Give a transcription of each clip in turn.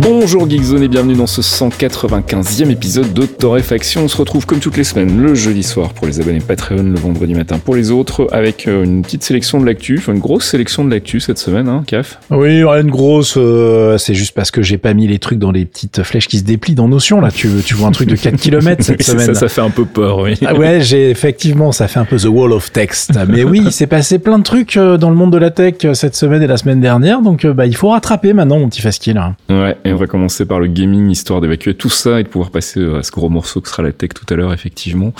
Bonjour Geekzone et bienvenue dans ce 195e épisode de Torréfaction. On se retrouve comme toutes les semaines le jeudi soir pour les abonnés Patreon, le vendredi matin pour les autres, avec euh, une petite sélection de l'actu, enfin une grosse sélection de l'actu cette semaine, hein, CAF Oui, une grosse, euh, c'est juste parce que j'ai pas mis les trucs dans les petites flèches qui se déplient dans Notion, là. Tu, tu vois un truc de 4 km cette semaine? Ça, ça fait un peu peur, oui. Ah ouais, j'ai effectivement, ça fait un peu The Wall of Text. Mais oui, il s'est passé plein de trucs euh, dans le monde de la tech cette semaine et la semaine dernière, donc bah, il faut rattraper maintenant, mon petit Faskill. Ouais, et on va commencer par le gaming, histoire d'évacuer tout ça et de pouvoir passer à ce gros morceau que sera la tech tout à l'heure, effectivement.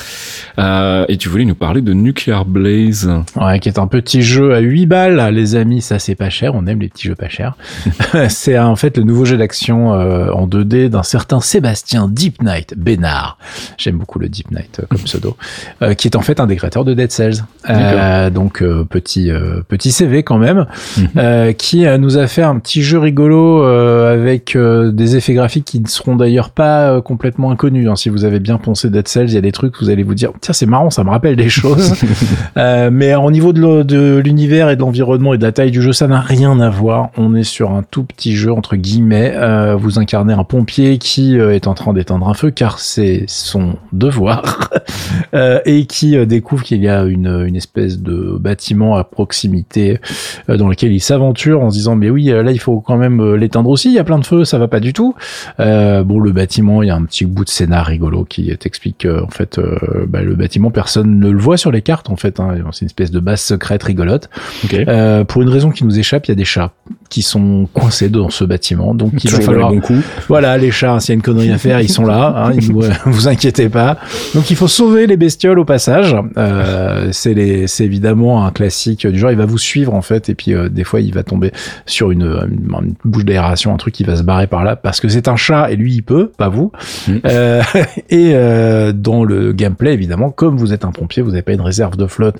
Euh, et tu voulais nous parler de Nuclear Blaze. Ouais, qui est un petit jeu à 8 balles, les amis, ça c'est pas cher, on aime les petits jeux pas chers. c'est en fait le nouveau jeu d'action euh, en 2D d'un certain Sébastien Deep Knight Bénard. J'aime beaucoup le Deep Knight euh, comme pseudo, euh, qui est en fait un des créateurs de Dead Cells. Euh, donc petit petit CV quand même, mhm. qui nous a fait un petit jeu rigolo avec des effets graphiques qui ne seront d'ailleurs pas euh, complètement inconnus. Hein. Si vous avez bien poncé Dead Cells, il y a des trucs vous allez vous dire tiens c'est marrant, ça me rappelle des choses. euh, mais au niveau de l'univers et de l'environnement et de la taille du jeu, ça n'a rien à voir. On est sur un tout petit jeu entre guillemets. Euh, vous incarnez un pompier qui euh, est en train d'éteindre un feu car c'est son devoir euh, et qui découvre qu'il y a une, une espèce de bâtiment à proximité dans lequel il s'aventure en se disant mais oui là il faut quand même l'éteindre aussi. Il y a plein de feux, ça va pas du tout. Euh, bon, le bâtiment, il y a un petit bout de scénar rigolo qui t'explique que, en fait, euh, bah, le bâtiment, personne ne le voit sur les cartes, en fait. Hein. C'est une espèce de base secrète rigolote. Euh, pour une raison qui nous échappe, il y a des chats qui sont coincés dans ce bâtiment. Donc, il va falloir. Bon voilà, les chats, s'il y a une connerie à faire, ils sont là. Hein, ils, vous inquiétez pas. Donc, il faut sauver les bestioles au passage. Euh, c'est c'est évidemment un classique du genre. Il va vous suivre en fait, et puis euh, des fois, il va tomber sur une, une bouche d'aération, un truc qui va se barrer par là parce que c'est un chat et lui il peut, pas vous. Mm. Euh, et euh, dans le gameplay évidemment, comme vous êtes un pompier, vous n'avez pas une réserve de flotte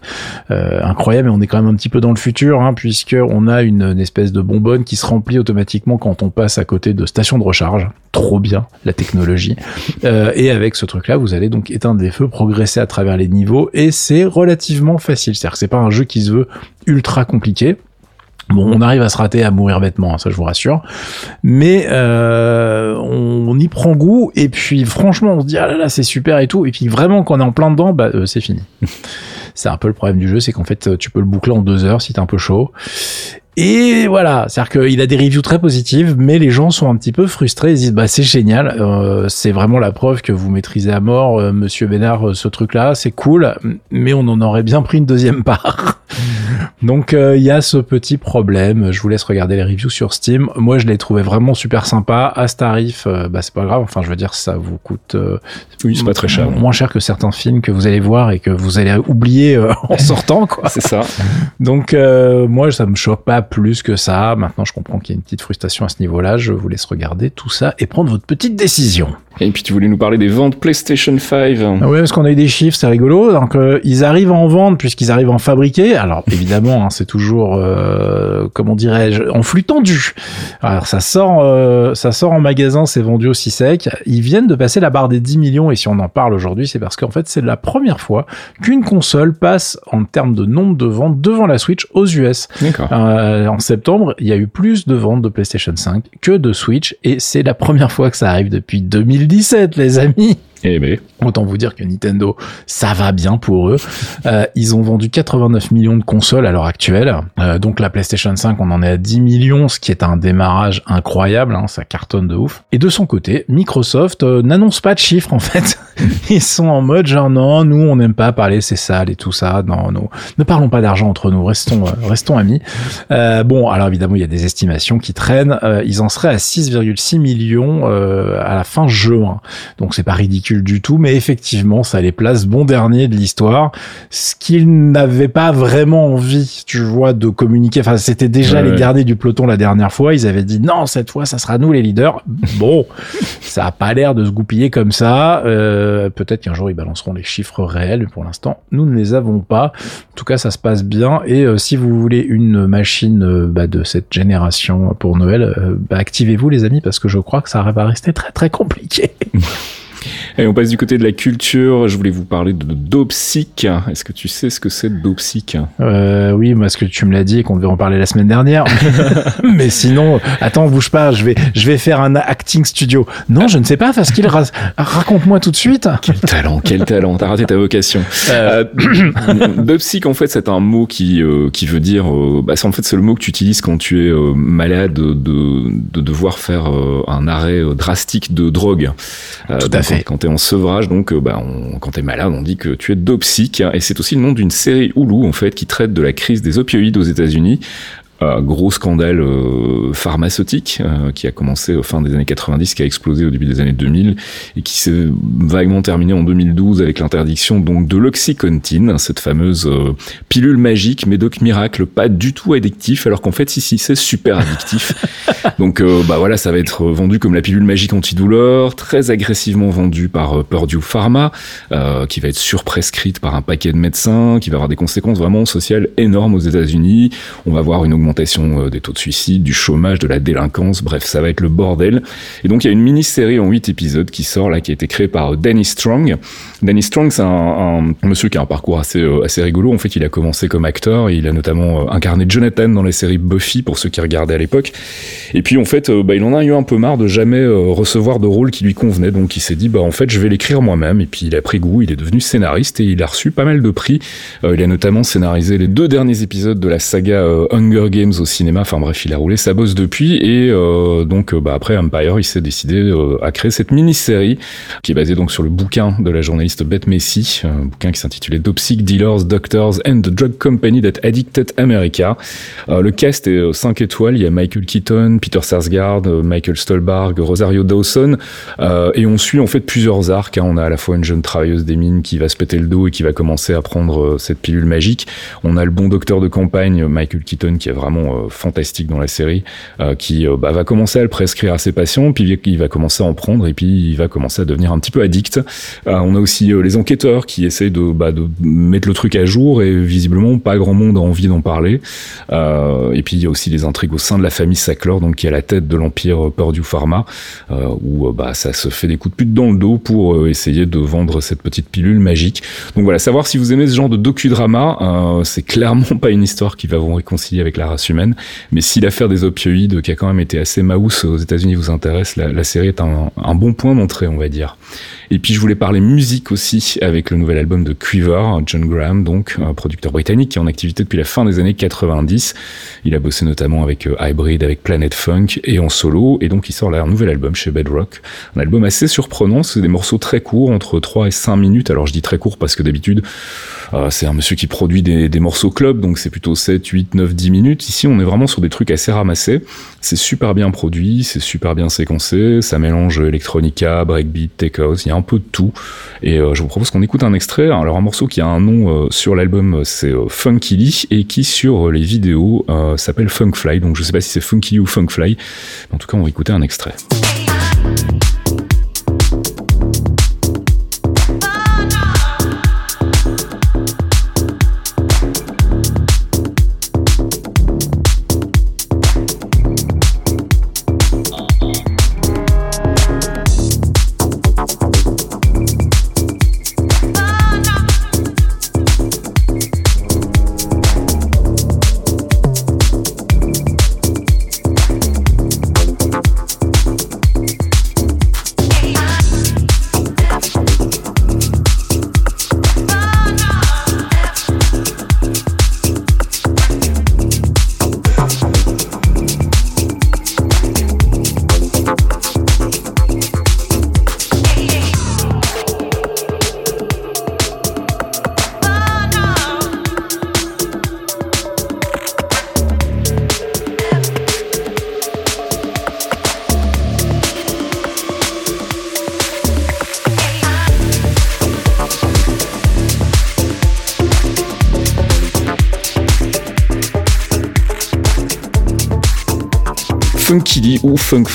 euh, incroyable, mais on est quand même un petit peu dans le futur, hein, puisque on a une, une, espèce de bonbonne qui se remplit automatiquement quand on passe à côté de stations de recharge. Trop bien la technologie. Et avec ce truc-là, vous allez donc éteindre des feux, progresser à travers les niveaux, et c'est relativement facile. C'est-à-dire que c'est pas un jeu qui se veut ultra compliqué. Bon, on arrive à se rater, à mourir bêtement, hein, ça je vous rassure. Mais euh, on, y prend goût et puis franchement on se dit ah là là c'est super et tout. Et puis vraiment quand on est en plein dedans, bah euh, c'est fini. c'est un peu le problème du jeu, c'est qu'en fait tu peux le boucler en deux heures si t'es un peu chaud. Et voilà, c'est-à-dire qu'il a des reviews très positives, mais les gens sont un petit peu frustrés. Ils disent bah c'est génial, euh, c'est vraiment la preuve que vous maîtrisez à mort, euh, Monsieur Bénard, euh, ce truc-là, c'est cool, mais on en aurait bien pris une deuxième part. Donc il y a ce petit problème. Je vous laisse regarder les reviews sur Steam. Moi je l'ai trouvé vraiment super sympa à ce tarif. bah c'est pas grave. Enfin je veux dire ça vous coûte oui c'est pas très cher, moins cher que certains films que vous allez voir et que vous allez oublier en sortant quoi. c'est ça. Donc moi ça me choque pas plus que ça. Maintenant, je comprends qu'il y a une petite frustration à ce niveau-là. Je vous laisse regarder tout ça et prendre votre petite décision. Et puis tu voulais nous parler des ventes PlayStation 5. Ah oui, parce qu'on a eu des chiffres, c'est rigolo. Donc euh, ils arrivent à en vendre puisqu'ils arrivent à en fabriquer. Alors évidemment, hein, c'est toujours, euh, comment dirais-je, en flux tendu. Alors ça sort, euh, ça sort en magasin, c'est vendu aussi sec. Ils viennent de passer la barre des 10 millions et si on en parle aujourd'hui, c'est parce qu'en fait c'est la première fois qu'une console passe en termes de nombre de ventes devant la Switch aux US. Euh, en septembre, il y a eu plus de ventes de PlayStation 5 que de Switch et c'est la première fois que ça arrive depuis 2000 2017, les amis. Eh ben. Autant vous dire que Nintendo, ça va bien pour eux. Euh, ils ont vendu 89 millions de consoles à l'heure actuelle. Euh, donc la PlayStation 5, on en est à 10 millions, ce qui est un démarrage incroyable. Hein, ça cartonne de ouf. Et de son côté, Microsoft euh, n'annonce pas de chiffres en fait. Ils sont en mode genre non, nous on n'aime pas parler, c'est sale et tout ça. Non, nous, ne parlons pas d'argent entre nous. Restons, restons amis. bon, alors évidemment il y a des estimations qui traînent. ils en seraient à 6,6 millions à la fin juin. Donc c'est pas ridicule du tout, mais effectivement, ça les place bon dernier de l'histoire, ce qu'ils n'avaient pas vraiment envie, tu vois, de communiquer. Enfin, c'était déjà les derniers du peloton la dernière fois. Ils avaient dit non, cette fois, ça sera nous les leaders. Bon, ça a pas l'air de se goupiller comme ça. Euh, Euh, peut-être qu'un jour ils balanceront les chiffres réels, mais pour l'instant, nous ne les avons pas. En tout cas, ça se passe bien. Et euh, si vous voulez une machine euh, bah, de cette génération pour Noël, bah, activez-vous les amis, parce que je crois que ça va rester très très compliqué. Et on passe du côté de la culture. Je voulais vous parler de Dopsic. Est-ce que tu sais ce que c'est Dopsic? Euh, Oui, moi, ce que tu me l'as dit et qu'on devait en parler la semaine dernière. Mais sinon, attends, bouge pas. Je vais, je vais faire un acting studio. Non, je ne sais pas. Parce qu'il raconte-moi tout de suite. Quel talent, quel talent. T'as raté ta vocation. Euh... Dopsic, en fait, c'est un mot qui euh, qui veut dire. Euh, bah, en fait, c'est le mot que tu utilises quand tu es euh, malade de, de devoir faire un arrêt drastique de drogue. tout à fait. Quand, en sevrage, donc euh, bah, on, quand t'es malade, on dit que tu es dopsique. Et c'est aussi le nom d'une série Hulu en fait qui traite de la crise des opioïdes aux États-Unis gros scandale euh, pharmaceutique euh, qui a commencé au fin des années 90, qui a explosé au début des années 2000 et qui s'est vaguement terminé en 2012 avec l'interdiction donc de l'oxycontine, cette fameuse euh, pilule magique, médoc miracle, pas du tout addictif, alors qu'en fait si si c'est super addictif. donc bah voilà, ça va être vendu comme la pilule magique antidouleur, très agressivement vendue par Purdue Pharma, qui va être surprescrite par un paquet de médecins, qui va avoir des conséquences vraiment sociales énormes aux États-Unis. On va voir une augmentation euh, des taux de suicide, du chômage, de la délinquance, bref, ça va être le bordel. Et donc il y a une mini-série en 8 épisodes qui sort là, qui a été créée par euh, Danny Strong. Danny Strong, c'est un, monsieur qui a un parcours assez, euh, assez rigolo. En fait, il a commencé comme acteur, il a notamment incarné Jonathan dans la série Buffy, pour ceux qui regardaient à l'époque. Et puis en fait, bah, il en a eu un peu marre de jamais recevoir de rôle qui lui convenait, donc il s'est dit, bah en fait, je vais l'écrire moi-même. Et puis il a pris goût, il est devenu scénariste et il a reçu pas mal de prix. il a notamment scénarisé les deux derniers épisodes de la saga Hunger Games au cinéma. Enfin bref, il a roulé sa bosse depuis et euh, donc euh, bah, après Empire, il s'est décidé euh, à créer cette mini-série qui est basée donc sur le bouquin de la journaliste Beth Messi, un bouquin qui s'intitulait Dopsic Dealers, Doctors and the Drug Company That Addicted America. le cast est 5 étoiles. Il y a Michael Keaton, Peter Sarsgaard, Michael Stolberg, Rosario Dawson et on suit en fait plusieurs arcs. Hein. On a à la fois une jeune travailleuse des mines qui va se péter le dos et qui va commencer à prendre cette pilule magique. On a le bon docteur de campagne Michael Keaton qui est vraiment euh, fantastique dans la série, euh, qui euh, bah, va commencer à le prescrire à ses patients, puis il va commencer à en prendre, et puis il va commencer à devenir un petit peu addict. on a aussi les enquêteurs qui essayent de, bah, de mettre le truc à jour, et visiblement pas grand monde a envie d'en parler. et puis il y a aussi les intrigues au sein de la famille Sackler, donc qui est à la tête de l'empire Purdue Pharma, où bah, ça se fait des coups de pute dans le dos pour essayer de vendre cette petite pilule magique. Donc voilà, savoir si vous aimez ce genre de docudrama, c'est clairement pas une histoire qui va vous réconcilier avec la humaine. Mais si l'affaire des opioïdes, qui a quand même été assez mouse aux États-Unis, vous intéresse, la, série est un, bon point d'entrée, on va dire. Et puis je voulais parler musique aussi avec le nouvel album de Quiver, John Graham, donc un producteur britannique qui est en activité depuis la fin des années 90. Il a bossé notamment avec euh, Hybrid, avec Planet Funk et en solo. Et donc il sort là un nouvel album chez Bedrock. Un album assez surprenant, c'est des morceaux très courts, entre 3 et 5 minutes. Alors je dis très court parce que d'habitude euh, c'est un monsieur qui produit des, des morceaux club, donc c'est plutôt 7, 8, 9, 10 minutes. Ici on est vraiment sur des trucs assez ramassés. C'est super bien produit, c'est super bien séquencé, ça mélange electronica, breakbeat, tech house, il y a un peu de tout. Et euh, je vous propose qu'on écoute un extrait. Alors un morceau qui a un nom euh, sur l'album, c'est euh, Funky Lee, et qui sur les vidéos s'appelle Funkfly. Donc je sais pas si c'est Funky ou Funkfly. En tout cas, on va écouter un extrait.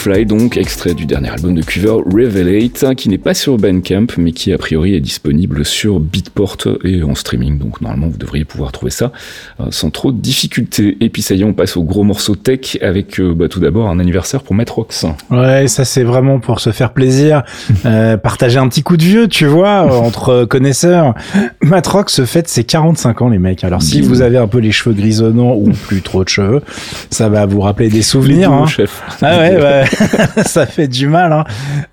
Funkfly, donc extrait du dernier album de Quiver, Revelate, qui n'est pas sur Bandcamp, mais qui a priori est disponible sur Beatport et en streaming. Donc normalement, vous devriez pouvoir trouver ça euh, sans trop de difficultés. Et puis ça y est, on passe au gros morceau tech avec euh, bah, tout d'abord un anniversaire pour Matrox. Ouais, ça c'est vraiment pour se faire plaisir, euh, partager un petit coup de vieux, tu vois, entre connaisseurs. Matrox fête ses 45 ans, les mecs. Alors si vous avez un peu les cheveux grisonnants ou plus trop de cheveux, ça va vous rappeler des souvenirs. Hein. chef. Ah ouais, ouais. ça fait du mal. Hein.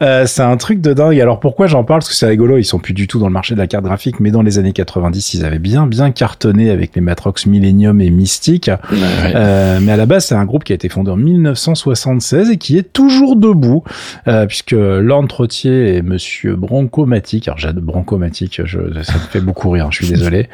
Euh, c'est un truc de dingue. Alors pourquoi j'en parle? Parce que c'est rigolo. Ils sont plus du tout dans le marché de la carte graphique, mais dans les années 90, ils avaient bien, bien cartonné avec les Matrox Millennium et Mystic. Euh, mais à la base, c'est un groupe qui a été fondé en 1976 et qui est toujours debout, euh, puisque Lorne Trottier et Monsieur Brancomatic, alors j'ai Brancomatic, je, ça me fait beaucoup rire. Hein, je suis désolé.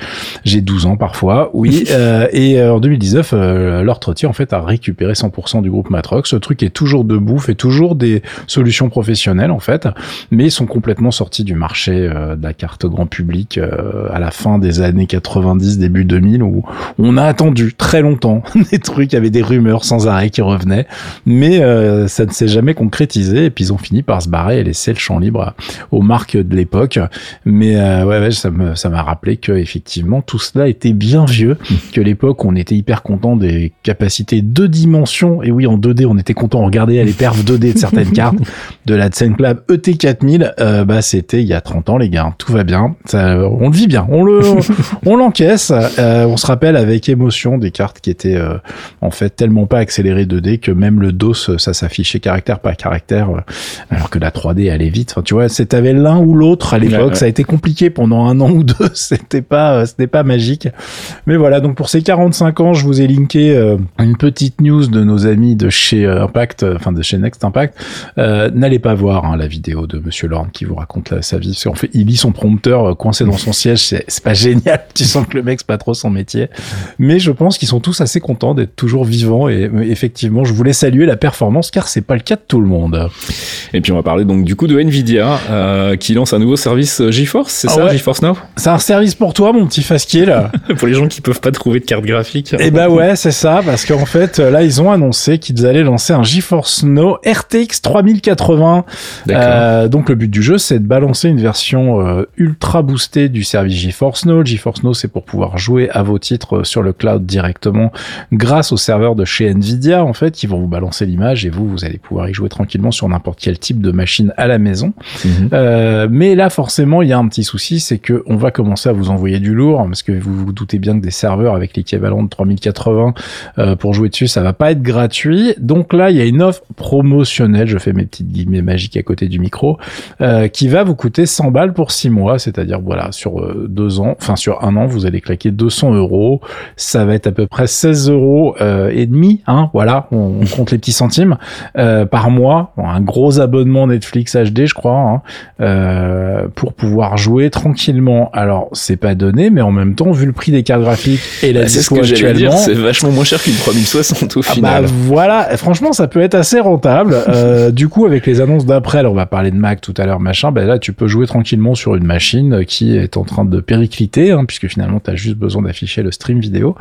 J'ai 12 ans parfois, oui. Euh, et euh, en 2019, euh, Lord Trottier en fait a récupéré 100% du groupe Matrox. Ce truc est toujours debout, fait toujours des solutions professionnelles en fait, mais ils sont complètement sortis du marché euh, de la carte grand public euh, à la fin des années 90, début 2000, où on a attendu très longtemps des trucs, il y avait des rumeurs sans arrêt qui revenaient, mais euh, ça ne s'est jamais concrétisé, et puis ils ont fini par se barrer et laisser le champ libre aux marques de l'époque. Mais ouais, ouais, ça m'a rappelé que effectivement tout cela était bien vieux, que l'époque on était hyper content des capacités deux dimensions, et oui en 2D on était content, on regardait les perfs 2D de certaines cartes de la Club ET4000, euh, bah c'était il y a 30 ans les gars, tout va bien, ça, on le vit bien, on le, on l'encaisse, euh, on se rappelle avec émotion des cartes qui étaient euh, en fait tellement pas accélérées 2D que même le DOS ça s'affichait caractère par caractère, euh, alors que la 3D allait vite. Enfin, tu vois, c'était l'un ou l'autre à l'époque, Ouais, ouais. ça a été compliqué pendant un an ou deux, c'était pas, euh, c'était pas magique. Mais voilà, donc pour ces 45 ans, je vous ai linké euh, une petite news de nos amis de chez Impact, euh, enfin de chez Next Impact. Euh, N'allez pas voir hein, la vidéo de Monsieur Lorne qui vous raconte la- sa vie. Parce qu'en fait, il lit son prompteur euh, coincé dans son siège. C'est pas génial. Tu sens que le mec c'est pas trop son métier. Mais je pense qu'ils sont tous assez contents d'être toujours vivants. Et euh, effectivement, je voulais saluer la performance car c'est pas le cas de tout le monde. Et puis on va parler donc du coup de Nvidia euh, qui lance un nouveau service GeForce, c'est Ah ça, ouais. GeForce Now? C'est un service pour toi, mon petit Faskill. Pour les gens qui peuvent pas trouver de carte graphique. Eh ben ouais, c'est ça, parce qu'en fait, là, ils ont annoncé qu'ils allaient lancer un GeForce Now RTX 3080. D'accord. Euh, donc le but du jeu, c'est de balancer une version euh, ultra boostée du service GeForce Now. GeForce Now, c'est pour pouvoir jouer à vos titres euh, sur le cloud directement grâce au serveur de chez Nvidia, en fait, qui vont vous balancer l'image et vous, vous allez pouvoir y jouer tranquillement sur n'importe quel type de machine à la maison. Mhm. Euh, mais là, forcément, il y a un petit souci, c'est que on va commencer à vous envoyer du lourd, parce que vous vous doutez bien que des serveurs avec l'équivalent de 3080 euh, pour jouer dessus, ça va pas être gratuit. Donc là, il y a une offre promotionnelle, je fais mes petites guillemets magiques à côté du micro, euh, qui va vous coûter 100 balles pour 6 mois, c'est-à-dire voilà, sur euh, deux ans, enfin sur un an, vous allez claquer 200 euros. Ça va être à peu près 16 euros euh, et demi, hein, voilà, on, on compte les petits centimes euh, par mois. Bon, un gros abonnement Netflix HD, je crois. Hein euh, pour pouvoir jouer tranquillement. Alors, c'est pas donné, mais en même temps, vu le prix des cartes graphiques et la Bah, c'est ce dispo que j'allais dire, actuellement, c'est vachement moins cher qu'une 3060 au ah final. bah voilà, franchement, ça peut être assez rentable. Euh, du coup, avec les annonces d'après, alors on va parler de Mac tout à l'heure, machin, bah là, tu peux jouer tranquillement sur une machine qui est en train de péricliter, hein, puisque finalement, tu as juste besoin d'afficher le stream vidéo.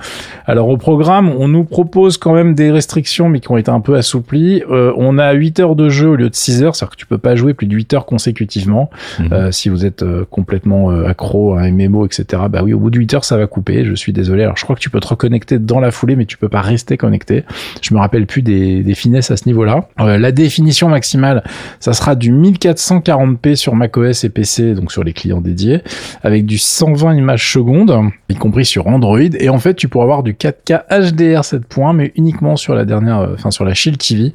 Alors au programme, on nous propose quand même des restrictions, mais qui ont été un peu assouplies. Euh, on a 8 heures de jeu au lieu de 6 heures, c'est-à-dire que tu peux pas jouer plus de 8 heures consécutivement. Mhm. Euh, si vous êtes euh, complètement euh, accro à un MMO, etc., bah oui, au bout de 8 heures, ça va couper. Je suis désolé. Alors, je crois que tu peux te reconnecter dans la foulée, mais tu peux pas rester connecté. Je me rappelle plus des, des finesses à ce niveau-là. Euh, la définition maximale, ça sera du 1440p sur macOS et PC, donc sur les clients dédiés, avec du 120 images secondes, y compris sur Android. Et en fait, tu pourras avoir du 4K HDR 7 points, mais uniquement sur la dernière, euh, enfin sur la Shield TV.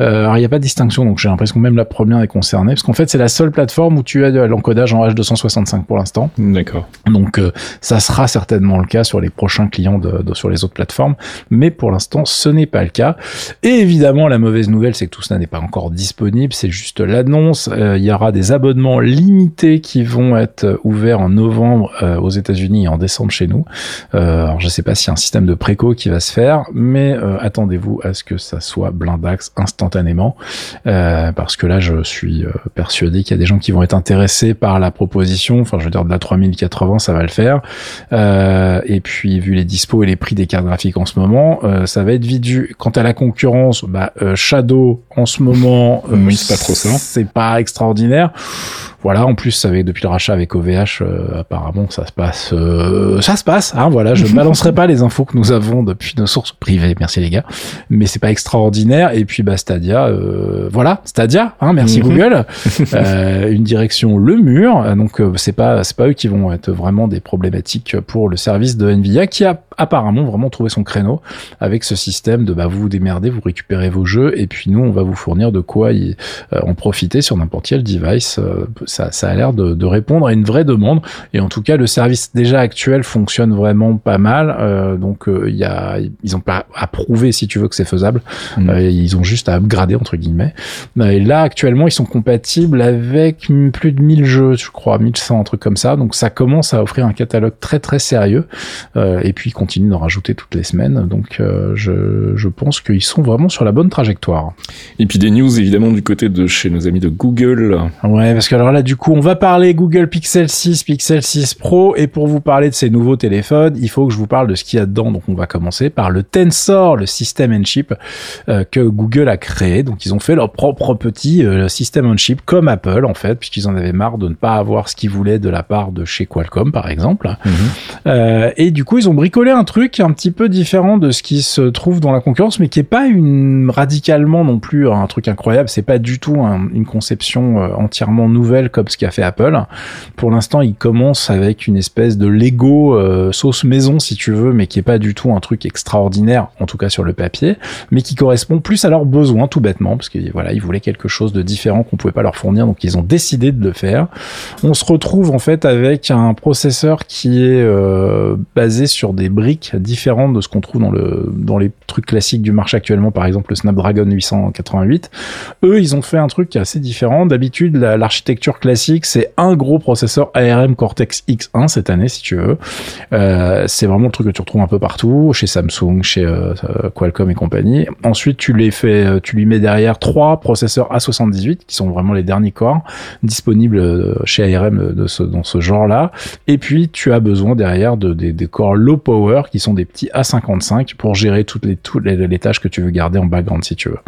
Euh, alors, il n'y a pas de distinction, donc j'ai l'impression que même la première est concernée, parce qu'en fait, c'est la seule plateforme où tu as de l'encodage en H265 pour l'instant. D'accord. Donc, euh, ça sera certainement le cas sur les prochains clients de, de- sur les autres plateformes, mais pour l'instant, ce n'est pas le cas. Et évidemment, la mauvaise nouvelle, c'est que tout cela n'est pas encore disponible, c'est juste l'annonce. Euh, il y aura des abonnements limités qui vont être ouverts en novembre euh, aux États-Unis et en décembre chez nous. Euh, alors, je sais pas s'il y a un système de préco qui va se faire, mais attendez-vous à ce que ça soit blindax instantanément, parce que là, je suis persuadé qu'il y a des gens qui vont être intéressés par la proposition. Enfin, je veux dire, de la 3080, ça va le faire. Et puis, vu les dispos et les prix des cartes graphiques en ce moment, ça va être vite. Quant à la concurrence, concurrence, bah, Shadow en ce moment, oui, c'est pas trop ça. C'est pas extraordinaire. Voilà, en plus avec depuis le rachat avec OVH, euh, apparemment ça se passe, euh, ça se passe. Hein, voilà, je ne balancerai pas les infos que nous avons depuis nos sources privées, merci les gars, mais c'est pas extraordinaire. Et puis bah Stadia, euh, voilà, Stadia, hein, merci mhm. Google, une direction le mur. Donc c'est pas c'est pas eux qui vont être vraiment des problématiques pour le service de Nvidia qui a apparemment vraiment trouvé son créneau avec ce système de bah vous vous démerdez, vous récupérez vos jeux et puis nous on va vous fournir de quoi y, en profiter sur n'importe quel device ça, ça a l'air de, de, répondre à une vraie demande. Et en tout cas, le service déjà actuel fonctionne vraiment pas mal. Euh, donc, il euh, y a, ils ont pas approuvé, si tu veux, que c'est faisable. Mm. Euh, ils ont juste à upgrader entre guillemets. Et là, actuellement, ils sont compatibles avec plus de 1000 jeux, je crois, 1100, un truc comme ça. Donc, ça commence à offrir un catalogue très très sérieux. et puis, ils continuent d'en rajouter toutes les semaines. Donc, je, je pense qu'ils sont vraiment sur la bonne trajectoire. Et puis des news évidemment du côté de chez nos amis de Google. Ouais, parce que alors là, du coup, on va parler Google Pixel 6, Pixel 6 Pro, et pour vous parler de ces nouveaux téléphones, il faut que je vous parle de ce qu'il y a dedans. Donc, on va commencer par le Tensor, le système on chip euh, que Google a créé. Donc, ils ont fait leur propre petit euh, système on chip comme Apple en fait, puisqu'ils en avaient marre de ne pas avoir ce qu'ils voulaient de la part de chez Qualcomm, par exemple. Mhm. Euh, et du coup, ils ont bricolé un truc un petit peu différent de ce qui se trouve dans la concurrence, mais qui est pas une radicalement non plus un truc incroyable. C'est pas du tout une conception entièrement nouvelle comme ce qu'a fait Apple. Pour l'instant, il commence avec une espèce de Lego euh, sauce maison, si tu veux, mais qui est pas du tout un truc extraordinaire, en tout cas sur le papier, mais qui correspond plus à leurs besoins, tout bêtement, parce que voilà, ils voulaient quelque chose de différent qu'on pouvait pas leur fournir, donc ils ont décidé de le faire. On se retrouve en fait avec un processeur qui est euh, basé sur des briques différentes de ce qu'on trouve dans le dans les trucs classiques du marché actuellement, par exemple le Snapdragon 888. Eux, ils ont fait un truc assez différent. D'habitude, l'architecture classique c'est un gros processeur ARM Cortex X1 cette année, si tu veux. Euh, c'est vraiment le truc que tu retrouves un peu partout, chez Samsung, chez euh, Qualcomm et compagnie. Ensuite, tu les fais, euh, tu lui mets derrière trois processeurs A78 qui sont vraiment les derniers corps disponibles chez ARM de ce, dans ce genre-là. Et puis, tu as besoin derrière de, des corps low power qui sont des petits A55 pour gérer toutes les, toutes les, tâches que tu veux garder en background, si tu veux.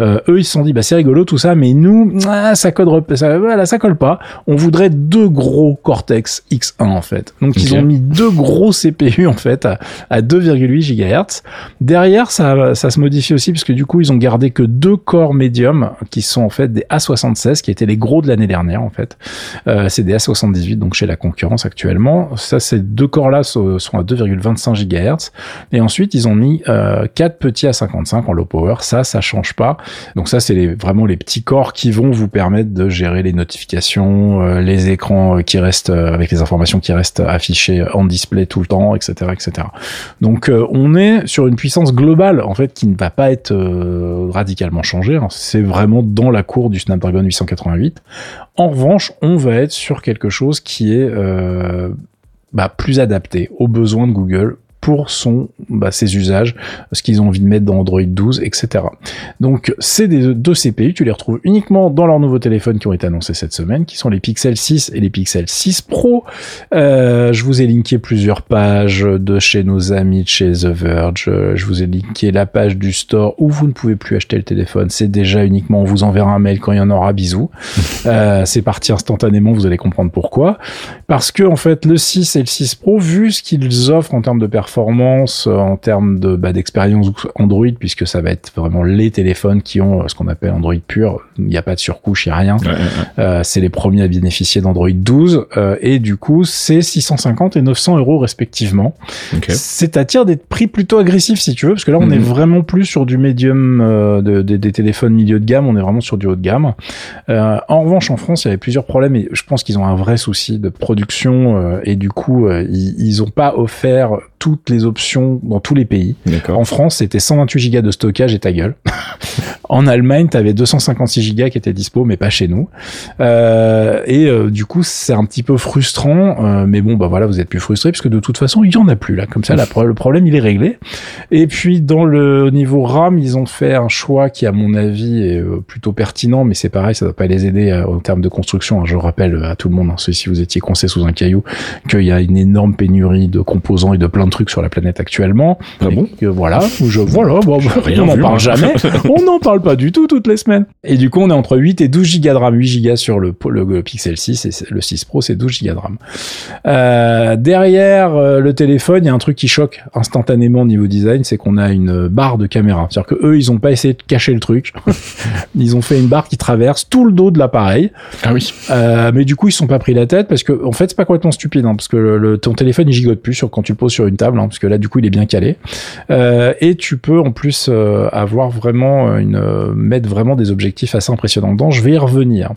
eux, ils se sont dit, bah c'est rigolo tout ça, mais nous, ah, ça code, ça, voilà, ça colle pas on voudrait deux gros Cortex X1 en fait. Donc ils ont mis deux gros CPU en fait à, 2,8 GHz. Derrière ça, ça se modifie aussi parce que du coup ils ont gardé que deux corps médium qui sont en fait des A76 qui étaient les gros de l'année dernière en fait. Euh, c'est des A78 donc chez la concurrence actuellement. Ça ces deux corps là sont à 2,25 GHz et ensuite ils ont mis euh, quatre petits A55 en low power. Ça ça change pas. Donc ça c'est vraiment les petits corps qui vont vous permettre de gérer les notifications euh, les écrans euh, qui restent euh, avec les informations qui restent affichées en display tout le temps, etc., etc. Donc on est sur une puissance globale en fait qui ne va pas être radicalement changée. Hein. C'est vraiment dans la cour du Snapdragon 888. En revanche, on va être sur quelque chose qui est bah, plus adapté aux besoins de Google pour son, bah, ses usages, ce qu'ils ont envie de mettre dans Android 12, etc. Donc, c'est des deux CPU, tu les retrouves uniquement dans leurs nouveaux téléphones qui ont été annoncés cette semaine, qui sont les Pixel 6 et les Pixel 6 Pro. Euh, je vous ai linké plusieurs pages de chez nos amis de chez The Verge. Je vous ai linké la page du store où vous ne pouvez plus acheter le téléphone. C'est déjà uniquement, on vous enverra un mail quand il y en aura. Bisous. euh, c'est parti instantanément, vous allez comprendre pourquoi. Parce que, en fait, le 6 et le 6 Pro, vu ce qu'ils offrent en termes de performance, performance, euh, en termes de bah, d'expérience Android, puisque ça va être vraiment les téléphones qui ont euh, ce qu'on appelle Android pur. Il n'y a pas de surcouche, il n'y a rien. Euh, c'est les premiers à bénéficier d'Android 12 et du coup c'est 650 et 900 euros respectivement. C'est-à-dire des prix plutôt agressifs si tu veux, parce que là on est mhm. vraiment plus sur du médium de, des téléphones milieu de gamme, on est vraiment sur du haut de gamme. en revanche en France il y avait plusieurs problèmes et je pense qu'ils ont un vrai souci de production et du coup ils, ils ont pas offert toutes les options dans tous les pays. En France, c'était 128 Go de stockage et ta gueule. en Allemagne, tu avais 256 Go qui étaient dispo, mais pas chez nous. Euh, et euh, du coup, c'est un petit peu frustrant. Euh, mais bon, bah voilà, vous êtes plus frustré puisque de toute façon, il y en a plus là. Comme ça, le problème, il est réglé. Et puis, dans le niveau RAM, ils ont fait un choix qui, à mon avis, est plutôt pertinent, mais c'est pareil, ça ne va pas les aider en termes de construction. Je rappelle à tout le monde, hein, si vous étiez coincé sous un caillou, qu'il y a une énorme pénurie de composants et de plein de trucs trucs sur la planète actuellement. Ah bon Et que, Voilà, je voilà, bon, rien on n'en parle jamais. on n'en parle pas du tout toutes les semaines. Et du coup, on est entre 8 et 12 gigas de RAM, 8 gigas sur le, le, le Pixel 6 et le 6 Pro, c'est 12 gigas de RAM. Euh, derrière euh, le téléphone, il y a un truc qui choque instantanément au niveau design, c'est qu'on a une barre de caméra. C'est-à-dire que eux, ils ont pas essayé de cacher le truc. ils ont fait une barre qui traverse tout le dos de l'appareil. Ah oui. Euh, mais du coup, ils se sont pas pris la tête parce que, en fait, c'est pas complètement stupide, hein, parce que le- ton téléphone il gigote plus sur quand tu le poses sur une table, hein, parce que là, du coup, il est bien calé. Euh, et tu peux en plus euh, avoir vraiment une euh, mettre vraiment des objectifs assez impressionnants dedans. Je vais y revenir.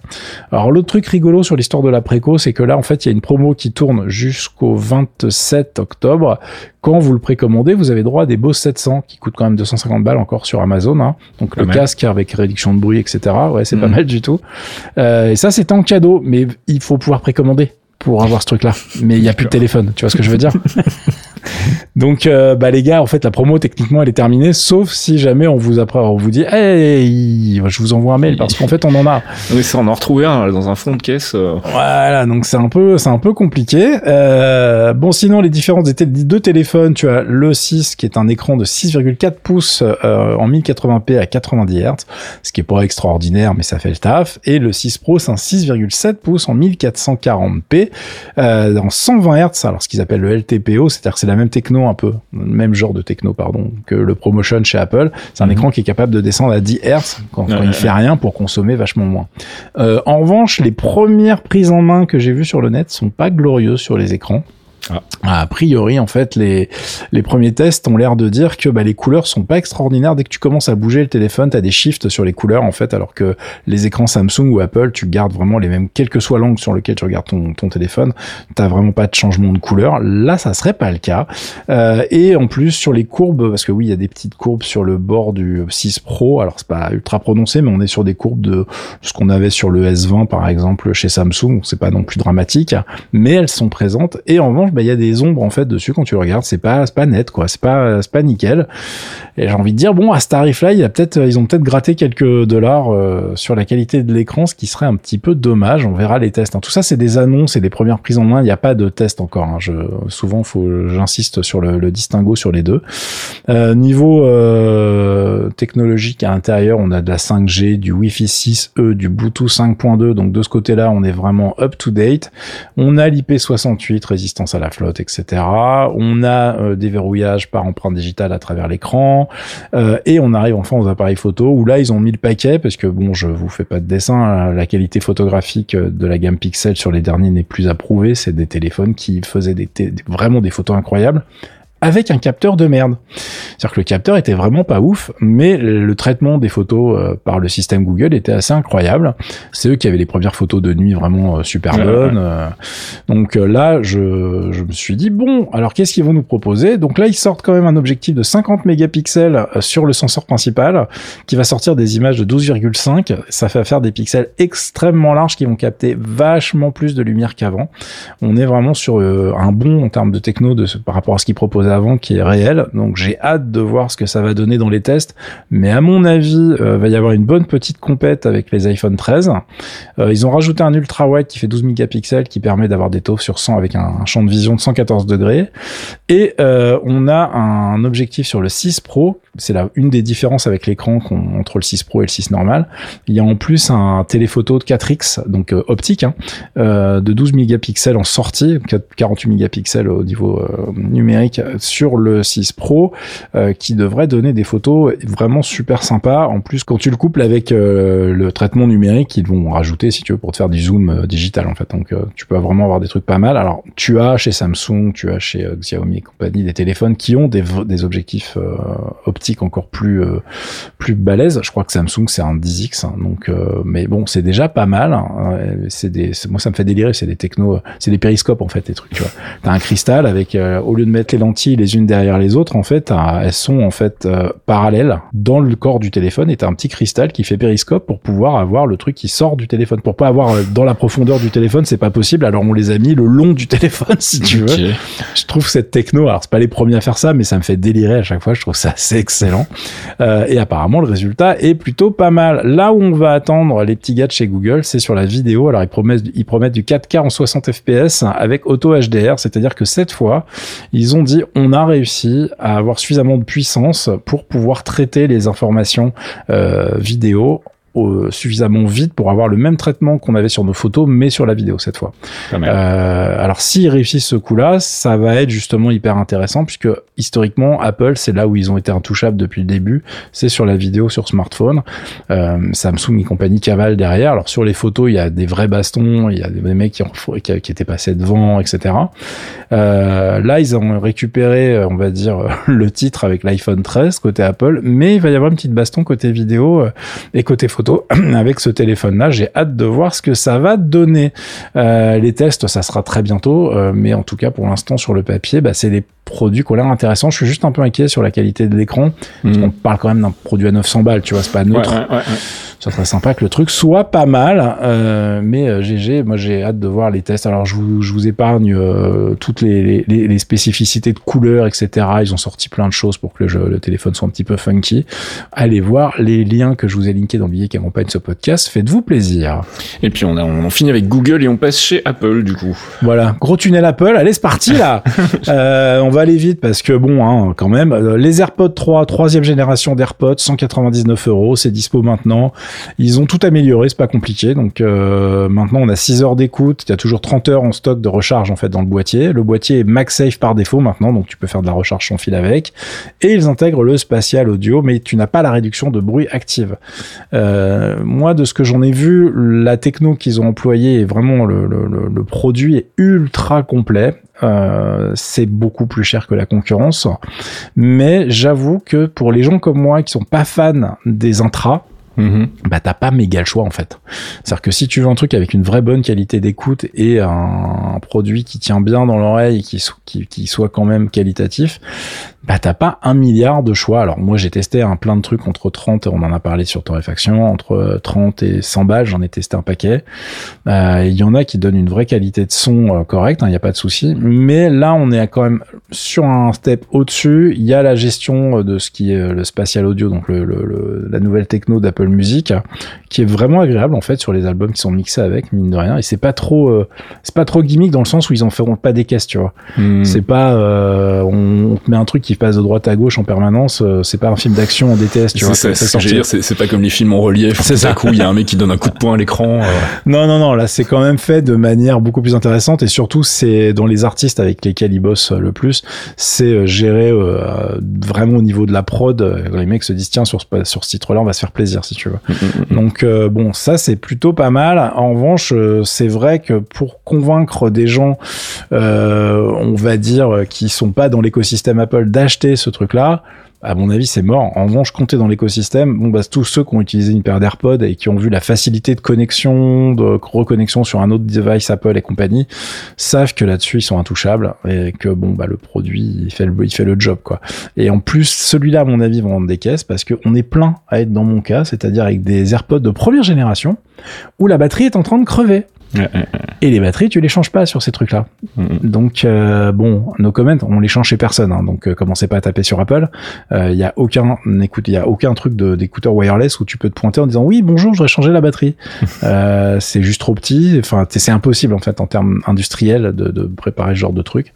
Alors, l'autre truc rigolo sur l'histoire de la préco, c'est que là, en fait, il y a une promo qui tourne jusqu'au 27 octobre. Quand vous le précommandez, vous avez droit à des Bose 700 qui coûtent quand même 250 balles encore sur Amazon. Hein. Donc le casque avec réduction de bruit, etc. Ouais, c'est pas Mhm. mal du tout. Euh, et ça, c'est en cadeau, mais il faut pouvoir précommander pour avoir ce truc-là. Mais il y a plus de téléphone, tu vois ce que je veux dire? Donc, euh, bah les gars, en fait, la promo techniquement elle est terminée, sauf si jamais on vous après on vous dit, hey, je vous envoie un mail parce qu'en fait on en a. Oui, ça, on en a retrouvé un dans un fond de caisse. euh. Voilà, donc c'est un peu, c'est un peu compliqué. Euh, bon, sinon les différences des, deux téléphones, tu as le 6 qui est un écran de 6,4 pouces en 1080p à 90 Hz, ce qui est pas extraordinaire, mais ça fait le taf. Et le 6 Pro, c'est un 6,7 pouces en 1440p euh, en 120 Hz, alors ce qu'ils appellent le LTPO, c'est-à-dire que c'est la même techno un peu, le même genre de techno pardon que le ProMotion chez Apple. C'est un Mhm. écran qui est capable de descendre à 10 Hz quand, quand Ouais, il ouais, fait rien pour consommer vachement moins. Euh, en revanche, les premières prises en main que j'ai vues sur le net sont pas glorieuses sur les écrans. Ah. A priori, en fait, les, les premiers tests ont l'air de dire que bah, les couleurs sont pas extraordinaires. Dès que tu commences à bouger le téléphone, tu as des shifts sur les couleurs, en fait, alors que les écrans Samsung ou Apple, tu gardes vraiment les mêmes, quel que soit l'angle sur lequel tu regardes ton, ton téléphone, t'as vraiment pas de changement de couleur. Là, ça serait pas le cas. Euh, et en plus, sur les courbes, parce que oui, il y a des petites courbes sur le bord du 6 Pro, alors c'est pas ultra prononcé, mais on est sur des courbes de ce qu'on avait sur le S20, par exemple, chez Samsung, c'est pas non plus dramatique, mais elles sont présentes. Et en revanche, bah, il y a des ombres, en fait, dessus, quand tu le regardes, c'est pas, pas net, quoi, c'est pas, pas nickel. Et j'ai envie de dire, bon, à ce tarif-là, il y a peut-être, ils ont peut-être gratté quelques dollars euh, sur la qualité de l'écran, ce qui serait un petit peu dommage. On verra les tests. hein. Tout ça, c'est des annonces et des premières prises en main. Il n'y a pas de test encore. hein. Souvent, j'insiste sur le, distinguo sur les deux. Euh, niveau euh, technologique à l'intérieur, on a de la 5G, du Wi-Fi 6E, du Bluetooth 5.2. Donc de ce côté-là, on est vraiment up to date. On a l'IP68, résistance à la flotte, etc. On a euh, des verrouillages par empreinte digitale à travers l'écran. Euh, et on arrive enfin aux appareils photo où là ils ont mis le paquet parce que bon je vous fais pas de dessin hein, la qualité photographique euh, de la gamme Pixel sur les derniers n'est plus approuvée c'est des téléphones qui faisaient vraiment des photos incroyables avec un capteur de merde. C'est-à-dire que le capteur était vraiment pas ouf, mais le traitement des photos euh, par le système Google était assez incroyable. C'est eux qui avaient les premières photos de nuit vraiment euh, super Ouais, bonnes. euh. donc là, je, je me suis dit, bon, alors qu'est-ce qu'ils vont nous proposer? Donc là, ils sortent quand même un objectif de 50 mégapixels sur le senseur principal, qui va sortir des images de 12,5. Ça fait faire des pixels extrêmement larges qui vont capter vachement plus de lumière qu'avant. On est vraiment sur un bon en termes de techno de, par rapport à ce qu'ils proposaient avant qui est réel. Donc j'ai hâte de voir ce que ça va donner dans les tests. Mais à mon avis, euh, va y avoir une bonne petite compète avec les iPhone 13. Euh, ils ont rajouté un ultra wide qui fait 12 mégapixels qui permet d'avoir des taux sur 100 avec un, champ de vision de 114 degrés. Et euh, on a un objectif sur le 6 Pro. C'est là une des différences avec l'écran entre le 6 Pro et le 6 normal. Il y a en plus un téléphoto de 4x, donc euh, optique, hein, de 12 mégapixels en sortie, 48 mégapixels au niveau numérique sur le 6 Pro, euh, qui devrait donner des photos vraiment super sympas. En plus, quand tu le couples avec euh, le traitement numérique, ils vont rajouter, si tu veux, pour te faire du zoom euh, digital en fait. Donc, tu peux vraiment avoir des trucs pas mal. Alors, tu as chez Samsung, tu as chez Xiaomi et compagnie des téléphones qui ont des, des objectifs optiques encore plus plus balèzes. Je crois que Samsung c'est un 10x, hein, donc mais bon, c'est déjà pas mal. hein. C'est des, moi ça me fait délirer. C'est des technos, c'est des périscopes en fait, des trucs. Tu vois, t'as un cristal avec au lieu de mettre les lentilles les unes derrière les autres, en fait, elles sont en fait euh, parallèles dans le corps du téléphone et t'as un petit cristal qui fait périscope pour pouvoir avoir le truc qui sort du téléphone. Pour pas avoir euh, dans la profondeur du téléphone, c'est pas possible. Alors on les a mis le long du téléphone si tu veux. Je trouve cette techno, alors c'est pas les premiers à faire ça, mais ça me fait délirer à chaque fois. Je trouve ça assez excellent. Euh, et apparemment, le résultat est plutôt pas mal. Là où on va attendre les petits gars de chez Google, c'est sur la vidéo. Alors ils promettent, ils promettent du 4K en 60 fps avec auto HDR, c'est-à-dire que cette fois, ils ont dit on on a réussi à avoir suffisamment de puissance pour pouvoir traiter les informations euh, vidéo suffisamment vite pour avoir le même traitement qu'on avait sur nos photos, mais sur la vidéo cette fois. Euh, alors s'ils réussissent ce coup-là, ça va être justement hyper intéressant puisque historiquement Apple c'est là où ils ont été intouchables depuis le début, c'est sur la vidéo sur smartphone. Euh, Samsung et compagnie cavale derrière. Alors sur les photos il y a des vrais bastons, il y a des mecs qui, ont, qui, étaient passés devant, etc. Euh, là ils ont récupéré, on va dire, le titre avec l'iPhone 13 côté Apple, mais il va y avoir une petite baston côté vidéo euh, et côté photo avec ce téléphone-là. J'ai hâte de voir ce que ça va donner. Euh, les tests, ça sera très bientôt, euh, mais en tout cas pour l'instant sur le papier, bah, c'est des produits qui ont l'air intéressants. Je suis juste un peu inquiet sur la qualité de l'écran. Hmm. On parle quand même d'un produit à 900 balles, tu vois, c'est pas neutre. Ouais, ouais, ça serait sympa que le truc soit pas mal, euh, mais GG, moi j'ai hâte de voir les tests. Alors je vous, je vous épargne toutes les, les, les, spécificités de couleurs, etc. Ils ont sorti plein de choses pour que le, le, téléphone soit un petit peu funky. Allez voir les liens que je vous ai linkés dans le billet qui accompagne ce podcast. Faites-vous plaisir. Et puis on, a, on finit avec Google et on passe chez Apple du coup. Voilà, gros tunnel Apple. Allez, c'est parti là. euh, on va aller vite parce que bon, hein, quand même, euh, les AirPods 3, troisième génération d'AirPods, 199 euros, c'est dispo maintenant. Ils ont tout amélioré, c'est pas compliqué. Donc euh, maintenant, on a 6 heures d'écoute. Il y a toujours 30 heures en stock de recharge en fait dans le boîtier. Le boîtier est MagSafe par défaut maintenant, donc tu peux faire de la recharge sans fil avec. Et ils intègrent le spatial audio, mais tu n'as pas la réduction de bruit active. Euh, moi, de ce que j'en ai vu, la techno qu'ils ont employée est vraiment le, produit est ultra complet. Euh, c'est beaucoup plus cher que la concurrence, mais j'avoue que pour les gens comme moi qui sont pas fans des intras, Mm-hmm. bah t'as pas méga le choix en fait. C'est-à-dire que si tu veux un truc avec une vraie bonne qualité d'écoute et un, produit qui tient bien dans l'oreille qui, qui, soit quand même qualitatif, bah t'as pas un milliard de choix. Alors moi j'ai testé un plein de trucs entre 30, on en a parlé sur Torréfaction, entre 30 et 100 balles, j'en ai testé un paquet. Euh, il y en a qui donnent une vraie qualité de son euh, correcte, il hein, n'y a pas de souci. Mais là on est quand même sur un step au-dessus. Il y a la gestion de ce qui est le spatial audio, donc le, le, la nouvelle techno d'Apple Music, qui est vraiment agréable en fait sur les albums qui sont mixés avec, mine de rien. Et c'est pas trop, euh, c'est pas trop gimmick dans le sens où ils en feront pas des caisses, tu vois. Hmm. C'est pas, euh, on, met un truc qui passe de droite à gauche en permanence. Euh, c'est pas un film d'action en DTS, tu vois. C'est ça, c'est pas comme les films en relief. C'est ça. Coup, il y a un mec qui donne un coup de poing à l'écran. Non, non, non. Là, c'est quand même fait de manière beaucoup plus intéressante et surtout, c'est dans les artistes avec lesquels ils bossent le plus, c'est géré vraiment au niveau de la prod. Les mecs se disent tiens sur sur ce titre-là, on va se faire plaisir si tu veux. Mm, mm, mm, Donc bon, ça c'est plutôt pas mal. En revanche, c'est vrai que pour convaincre des gens, on va dire, qui sont pas dans l'écosystème Apple d'acheter ce truc-là, à mon avis, c'est mort. En revanche, compter dans l'écosystème, bon, bah, tous ceux qui ont utilisé une paire d'AirPods et qui ont vu la facilité de connexion, de reconnexion sur un autre device Apple et compagnie, savent que là-dessus, ils sont intouchables et que, bon, bah, le produit, il fait le, fait le job, quoi. Et en plus, celui-là, à mon avis, va vendre des caisses parce qu'on est plein à être dans mon cas, c'est-à-dire avec des AirPods de première génération où la batterie est en train de crever. Et les batteries, tu les changes pas sur ces trucs-là. Donc euh, bon, nos comments, on les change chez personne. Hein, donc euh, commencez pas à taper sur Apple. Il euh, y a aucun, écoute, il y a aucun truc d'écouteur wireless où tu peux te pointer en disant oui bonjour, je voudrais changer la batterie. Euh, c'est juste trop petit. Enfin, c'est impossible en fait en termes industriels de, de, préparer ce genre de truc.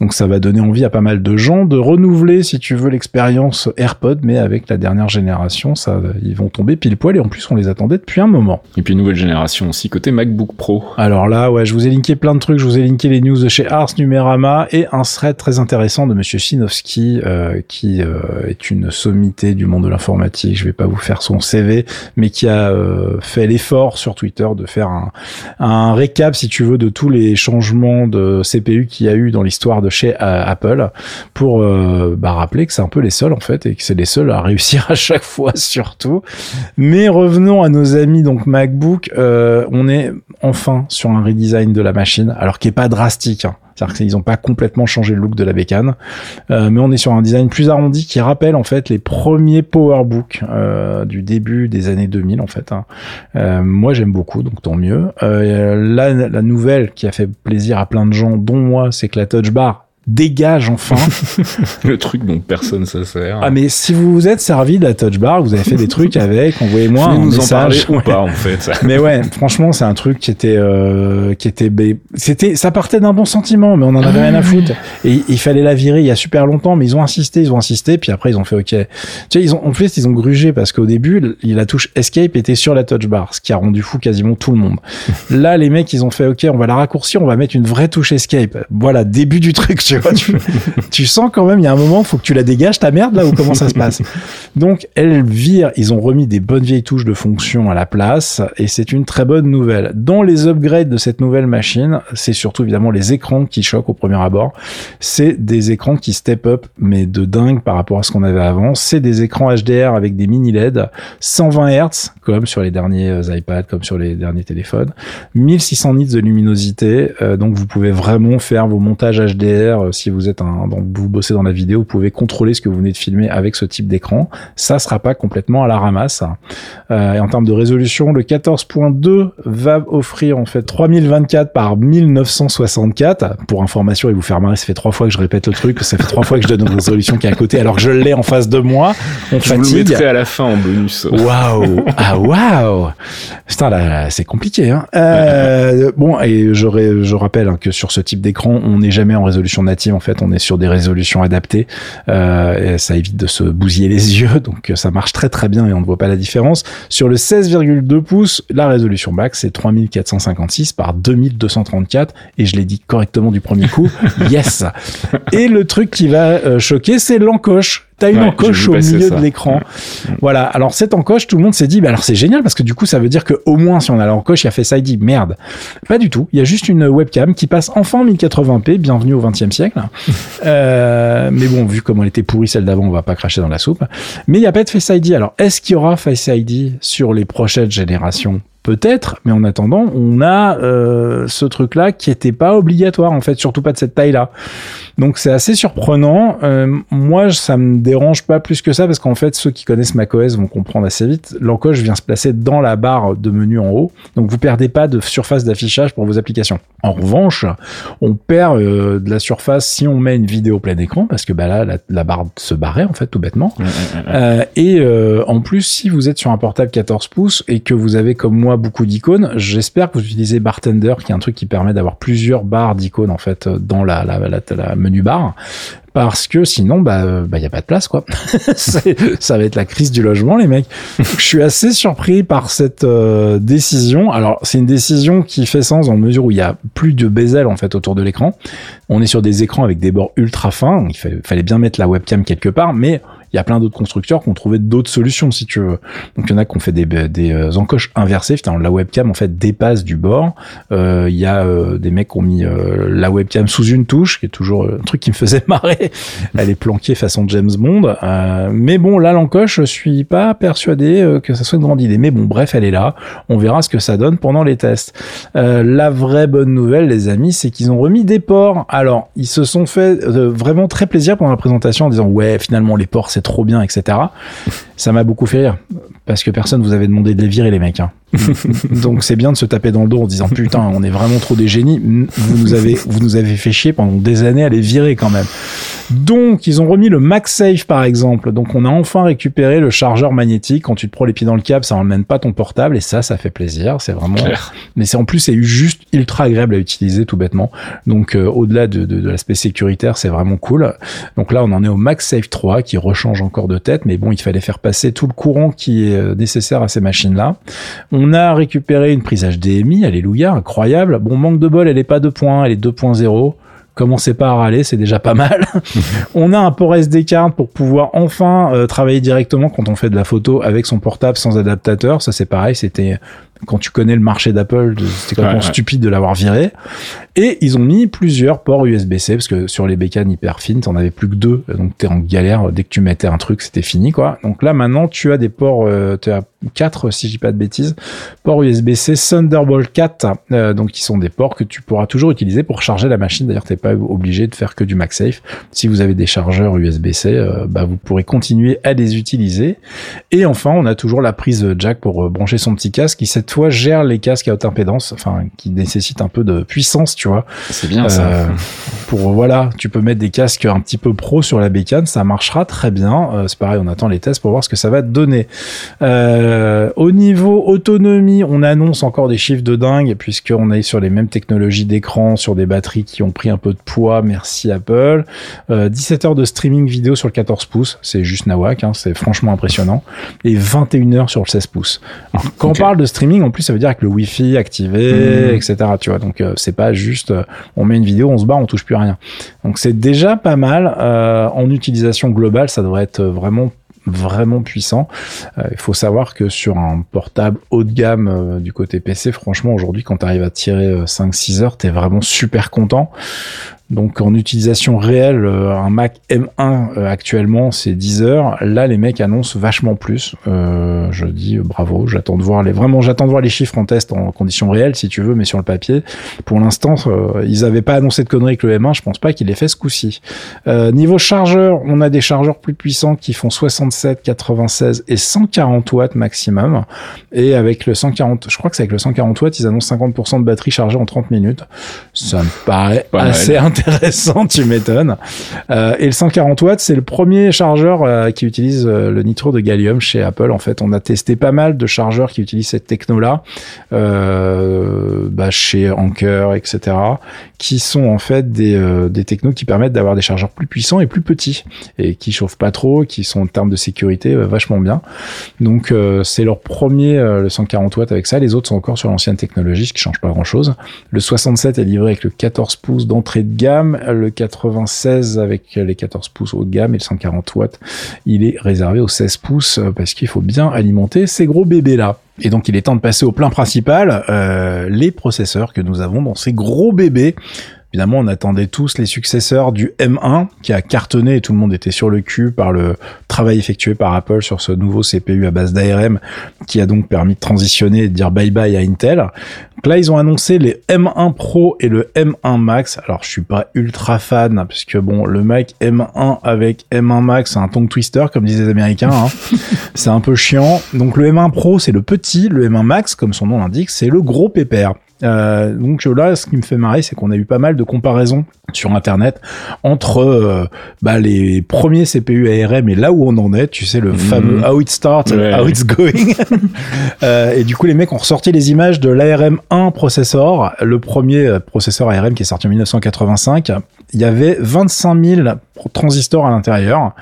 Donc ça va donner envie à pas mal de gens de renouveler, si tu veux, l'expérience AirPod, mais avec la dernière génération, ça, ils vont tomber pile poil et en plus on les attendait depuis un moment. Et puis nouvelle génération aussi côté MacBook Pro. Alors là, ouais, je vous ai linké plein de trucs. Je vous ai linké les news de chez Ars Numerama et un thread très intéressant de Monsieur Sinowski, euh, qui euh, est une sommité du monde de l'informatique. Je vais pas vous faire son CV, mais qui a euh, fait l'effort sur Twitter de faire un, un, récap, si tu veux, de tous les changements de CPU qu'il y a eu dans l'histoire de chez Apple, pour bah, rappeler que c'est un peu les seuls en fait et que c'est les seuls à réussir à chaque fois surtout. Mais revenons à nos amis donc MacBook. on est enfin sur un redesign de la machine, alors qui est pas drastique. Hein. C'est-à-dire qu'ils n'ont pas complètement changé le look de la bécane, euh, mais on est sur un design plus arrondi qui rappelle en fait les premiers PowerBook euh, du début des années 2000 en fait. Hein. Euh, moi j'aime beaucoup, donc tant mieux. la, la nouvelle qui a fait plaisir à plein de gens, dont moi, c'est que la Touch Bar dégage enfin. le truc dont personne se sert. Ah mais si vous vous êtes servi de la touch bar, vous avez fait des trucs avec, envoyez-moi un nous message. En ou pas en fait. mais ouais, franchement, c'est un truc qui était, euh, qui était, c'était, ça partait d'un bon sentiment, mais on en avait rien à foutre. Et il fallait la virer il y a super longtemps, mais ils ont insisté, ils ont insisté, puis après ils ont fait OK. Tu sais, ils ont, en plus ils ont grugé parce qu'au début, la touche Escape était sur la touch bar, ce qui a rendu fou quasiment tout le monde. Là, les mecs, ils ont fait OK, on va la raccourcir, on va mettre une vraie touche Escape. Voilà, début du truc, tu tu sens quand même, il y a un moment, faut que tu la dégages ta merde là ou comment ça se passe. Donc, elle vire, ils ont remis des bonnes vieilles touches de fonction à la place et c'est une très bonne nouvelle. Dans les upgrades de cette nouvelle machine, c'est surtout évidemment les écrans qui choquent au premier abord. C'est des écrans qui step up, mais de dingue par rapport à ce qu'on avait avant. C'est des écrans HDR avec des mini LED, 120 Hz, comme sur les derniers euh, iPads, comme sur les derniers téléphones, 1600 nits de luminosité, euh, donc vous pouvez vraiment faire vos montages HDR euh, si vous êtes un, donc vous bossez dans la vidéo, vous pouvez contrôler ce que vous venez de filmer avec ce type d'écran. Ça sera pas complètement à la ramasse. Euh, et en termes de résolution, le 14.2 va offrir en fait 3024 par 1964. Pour information et vous faire marrer, ça fait trois fois que je répète le truc, ça fait trois fois que je donne une résolution qui est à côté alors que je l'ai en face de moi. On je vous le mettrai à la fin en bonus. Waouh Ah waouh Putain là, c'est compliqué. Hein. Euh, bon et je, je rappelle hein, que sur ce type d'écran, on n'est jamais en résolution native. En fait, on est sur des résolutions adaptées. Euh, ça évite de se bousiller les yeux, donc ça marche très très bien et on ne voit pas la différence. Sur le 16,2 pouces, la résolution max c'est 3456 par 2234 et je l'ai dit correctement du premier coup. yes. Et le truc qui va euh, choquer, c'est l'encoche T'as une encoche au milieu de l'écran. Voilà. Alors cette encoche, tout le monde s'est dit, bah alors c'est génial parce que du coup ça veut dire que au moins si on a l'encoche, il y a il dit merde. Pas du tout. Il y a juste une webcam qui passe enfin 1080p. Bienvenue au 20e siècle. euh, mais bon, vu comment elle était pourrie celle d'avant, on va pas cracher dans la soupe. Mais il n'y a pas de Face ID. Alors est-ce qu'il y aura Face ID sur les prochaines générations? Peut-être, mais en attendant, on a euh, ce truc-là qui était pas obligatoire en fait, surtout pas de cette taille-là. Donc c'est assez surprenant. Euh, moi, ça me dérange pas plus que ça parce qu'en fait, ceux qui connaissent macOS vont comprendre assez vite. L'encoche vient se placer dans la barre de menu en haut, donc vous perdez pas de surface d'affichage pour vos applications. En revanche, on perd euh, de la surface si on met une vidéo plein écran parce que bah là, la, barre se barrait en fait tout bêtement. Euh, et euh, en plus, si vous êtes sur un portable 14 pouces et que vous avez comme moi beaucoup d'icônes, j'espère que vous utilisez Bartender, qui est un truc qui permet d'avoir plusieurs barres d'icônes en fait dans la, menu bar parce que sinon bah bah y a pas de place quoi. ça va être la crise du logement les mecs. je suis assez surpris par cette euh, décision. Alors c'est une décision qui fait sens dans la mesure où il y a plus de bezel en fait autour de l'écran. On est sur des écrans avec des bords ultra fins. Il fallait bien mettre la webcam quelque part, mais il y a plein d'autres constructeurs qui ont trouvé d'autres solutions, si tu veux. Donc, il y en a qui ont fait des, euh, encoches inversées. la webcam, en fait, dépasse du bord. Euh, il y a euh, des mecs qui ont mis la webcam sous une touche, qui est toujours un truc qui me faisait marrer. Elle est planquée façon James Bond. mais bon, là, l'encoche, je suis pas persuadé que ça soit une grande idée. Mais bon, bref, elle est là. On verra ce que ça donne pendant les tests. la vraie bonne nouvelle, les amis, c'est qu'ils ont remis des ports. Alors, ils se sont fait vraiment très plaisir pendant la présentation en disant, ouais, finalement, les ports, c'est trop bien, etc. Ça m'a beaucoup fait rire parce que personne vous avait demandé de les virer les mecs. Hein. Donc c'est bien de se taper dans le dos en disant putain on est vraiment trop des génies. Vous nous avez vous nous avez fait chier pendant des années à les virer quand même. Donc ils ont remis le MagSafe par exemple. Donc on a enfin récupéré le chargeur magnétique. Quand tu te prends les pieds dans le câble, ça emmène pas ton portable et ça ça fait plaisir. C'est vraiment. Mais c'est en plus c'est juste ultra agréable à utiliser tout bêtement. Donc euh, au-delà de, de, de l'aspect sécuritaire c'est vraiment cool. Donc là on en est au MagSafe 3 qui rechange encore de tête. Mais bon il fallait faire passer tout le courant qui est euh, nécessaire à ces machines là. On a récupéré une prise HDMI, alléluia, incroyable. Bon, manque de bol, elle est pas 2 points, elle est 2.0. Commencez pas à râler, c'est déjà pas mal. on a un port SD card pour pouvoir enfin euh, travailler directement quand on fait de la photo avec son portable sans adaptateur. Ça c'est pareil, c'était quand tu connais le marché d'Apple, c'était complètement stupide de l'avoir viré. Et ils ont mis plusieurs ports USB-C parce que sur les bécanes hyper fines, t'en avais plus que deux, donc t'es en galère. Dès que tu mettais un truc, c'était fini quoi. Donc là maintenant, tu as des ports, euh, tu as quatre si je dis pas de bêtises, ports USB-C Thunderbolt 4, euh, donc qui sont des ports que tu pourras toujours utiliser pour charger la machine. D'ailleurs, t'es pas obligé de faire que du MagSafe. Si vous avez des chargeurs USB-C, euh, bah vous pourrez continuer à les utiliser. Et enfin, on a toujours la prise jack pour brancher son petit casque qui cette toi gère les casques à haute impédance, enfin qui nécessitent un peu de puissance, tu vois. C'est bien ça. Euh, pour voilà, tu peux mettre des casques un petit peu pro sur la bécane, ça marchera très bien. Euh, c'est pareil, on attend les tests pour voir ce que ça va donner. Euh, au niveau autonomie, on annonce encore des chiffres de dingue puisqu'on est sur les mêmes technologies d'écran, sur des batteries qui ont pris un peu de poids. Merci Apple. 17 heures de streaming vidéo sur le 14 pouces, c'est juste nawak, hein, c'est franchement impressionnant. Et 21 heures sur le 16 pouces. quand on parle de streaming, en plus, ça veut dire avec le Wi-Fi activé, mmh. etc. Tu vois, donc c'est pas juste on met une vidéo, on se barre, on touche plus à rien. Donc c'est déjà pas mal. Euh, en utilisation globale, ça devrait être vraiment vraiment puissant. Euh, il faut savoir que sur un portable haut de gamme euh, du côté PC, franchement, aujourd'hui, quand tu arrives à tirer 5-6 heures, tu es vraiment super content. Donc en utilisation réelle, euh, un Mac M1 euh, actuellement c'est 10 heures. Là les mecs annoncent vachement plus. Euh, je dis bravo, j'attends de voir les vraiment j'attends de voir les chiffres en test en conditions réelles si tu veux, mais sur le papier. Pour l'instant ils avaient pas annoncé de conneries avec le M1, je pense pas qu'il ait fait ce coup-ci. niveau chargeur, on a des chargeurs plus puissants qui font 67, 96 et 140 watts maximum. Et avec le 140, je crois que c'est avec le 140 watts, ils annoncent 50% de batterie chargée en 30 minutes. Ça me paraît assez intéressant intéressant, tu m'étonnes. Euh, et le 140 watts, c'est le premier chargeur euh, qui utilise euh, le nitro de gallium chez Apple. En fait, on a testé pas mal de chargeurs qui utilisent cette techno-là, bah, chez Anker, etc., qui sont en fait des, des technos qui permettent d'avoir des chargeurs plus puissants et plus petits et qui chauffent pas trop, qui sont en termes de sécurité vachement bien. Donc, c'est leur premier le 140 watts avec ça. Les autres sont encore sur l'ancienne technologie, ce qui change pas grand-chose. Le 67 est livré avec le 14 pouces d'entrée de gamme le 96 avec les 14 pouces haut de gamme et le 140 watts, il est réservé aux 16 pouces euh, parce qu'il faut bien alimenter ces gros bébés là. Et donc il est temps de passer au plein principal, euh, les processeurs que nous avons dans ces gros bébés. Évidemment, on attendait tous les successeurs du M1 qui a cartonné et tout le monde était sur le cul par le travail effectué par Apple sur ce nouveau CPU à base d'ARM qui a donc permis de transitionner et de dire bye bye à Intel. Donc là, ils ont annoncé les M1 Pro et le M1 Max. Alors, je suis pas ultra fan puisque bon, le Mac M1 avec M1 Max, c'est un tongue twister comme disent les Américains. Hein. c'est un peu chiant. Donc le M1 Pro, c'est le petit, le M1 Max, comme son nom l'indique, c'est le gros pépère. Euh, donc là, ce qui me fait marrer, c'est qu'on a eu pas mal de comparaisons sur Internet entre euh, bah, les premiers CPU ARM et là où on en est, tu sais, le mhm. fameux How It Starts, How It's Going. euh, et du coup, les mecs ont ressorti les images de l'ARM 1 processeur, le premier euh, processeur ARM qui est sorti en 1985. Il y avait 25 000 transistors à l'intérieur.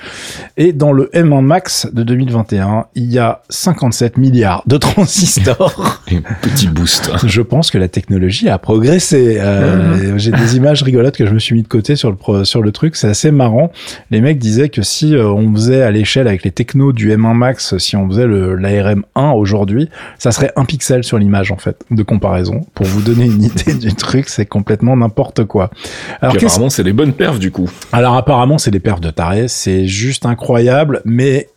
Et dans le M1 Max de 2021, il y a 57 milliards de transistors. Un petit boost. Je pense que la technologie a progressé. Euh, J'ai des images rigolotes que je me suis mis de côté sur le, sur le truc. C'est assez marrant. Les mecs disaient que si euh, on faisait à l'échelle avec les technos du M1 Max, si on faisait l'ARM 1 aujourd'hui, ça serait un pixel sur l'image, en fait, de comparaison. Pour vous donner une idée du truc, c'est complètement n'importe quoi. Alors, apparemment, c'est des bonnes perfs, du coup. Alors, apparemment, c'est des perfs de taré. C'est juste incroyable, mais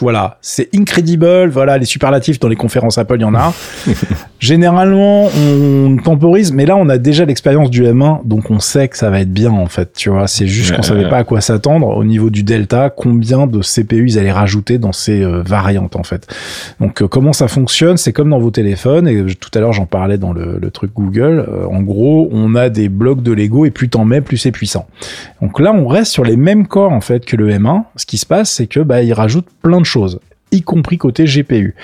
voilà, c'est incredible. Voilà, les superlatifs dans les conférences Apple, il y en a. Généralement, on temporise, mais là, on a déjà l'expérience du M1, donc on sait que ça va être bien en fait. Tu vois, c'est juste qu'on savait pas à quoi s'attendre au niveau du Delta, combien de CPU ils allaient rajouter dans ces euh, variantes en fait. Donc, euh, comment ça fonctionne C'est comme dans vos téléphones. Et tout à l'heure, j'en parlais dans le, truc Google. Euh, en gros, on a des blocs de Lego et plus t'en mets, plus c'est puissant. Donc là, on reste sur les mêmes corps en fait que le M1. Ce qui se passe, c'est que bah, ils rajoutent plein de choses y compris côté GPU.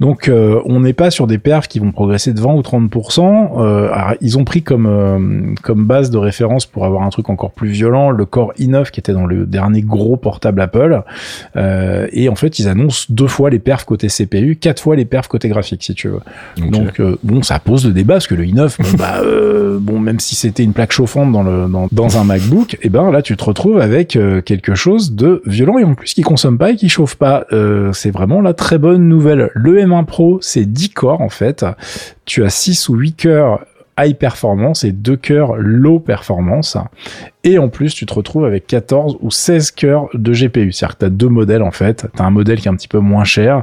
Donc euh, on n'est pas sur des perfs qui vont progresser de 20 ou 30%. Euh, ils ont pris comme euh, comme base de référence pour avoir un truc encore plus violent le Core i9 qui était dans le dernier gros portable Apple. et en fait ils annoncent deux fois les perfs côté CPU, quatre fois les perfs côté graphique si tu veux. Donc bon ça pose le débat parce que le i9 bon, bah, bon même si c'était une plaque chauffante dans le dans, dans un MacBook, et eh ben là tu te retrouves avec quelque chose de violent et en plus qui consomme pas et qui chauffe pas. c'est vraiment la très bonne nouvelle. Le M1 Pro, c'est 10 corps en fait. Tu as 6 ou 8 cœurs high performance et 2 cœurs low performance. Et en plus, tu te retrouves avec 14 ou 16 cœurs de GPU. C'est-à-dire que tu as deux modèles en fait. Tu as un modèle qui est un petit peu moins cher,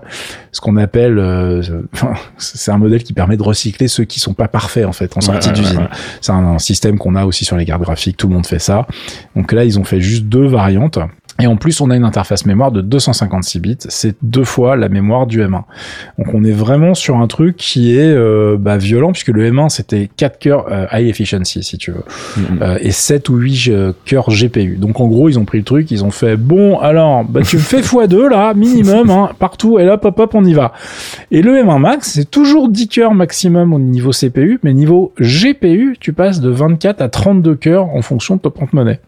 ce qu'on appelle... Euh, c'est un modèle qui permet de recycler ceux qui sont pas parfaits en fait en sortie d'usine. C'est un, système qu'on a aussi sur les cartes graphiques, tout le monde fait ça. Donc là, ils ont fait juste deux variantes. Et en plus, on a une interface mémoire de 256 bits. C'est deux fois la mémoire du M1. Donc, on est vraiment sur un truc qui est euh, bah, violent puisque le M1 c'était 4 cœurs euh, high efficiency si tu veux Mhm. euh, et 7 ou 8 euh, cœurs GPU. Donc en gros, ils ont pris le truc, ils ont fait bon, alors bah, tu me fais x2 là, minimum, hein, partout, et là, hop, hop, on y va. Et le M1 Max, c'est toujours 10 cœurs maximum au niveau CPU, mais niveau GPU, tu passes de 24 à 32 cœurs en fonction de ton porte-monnaie.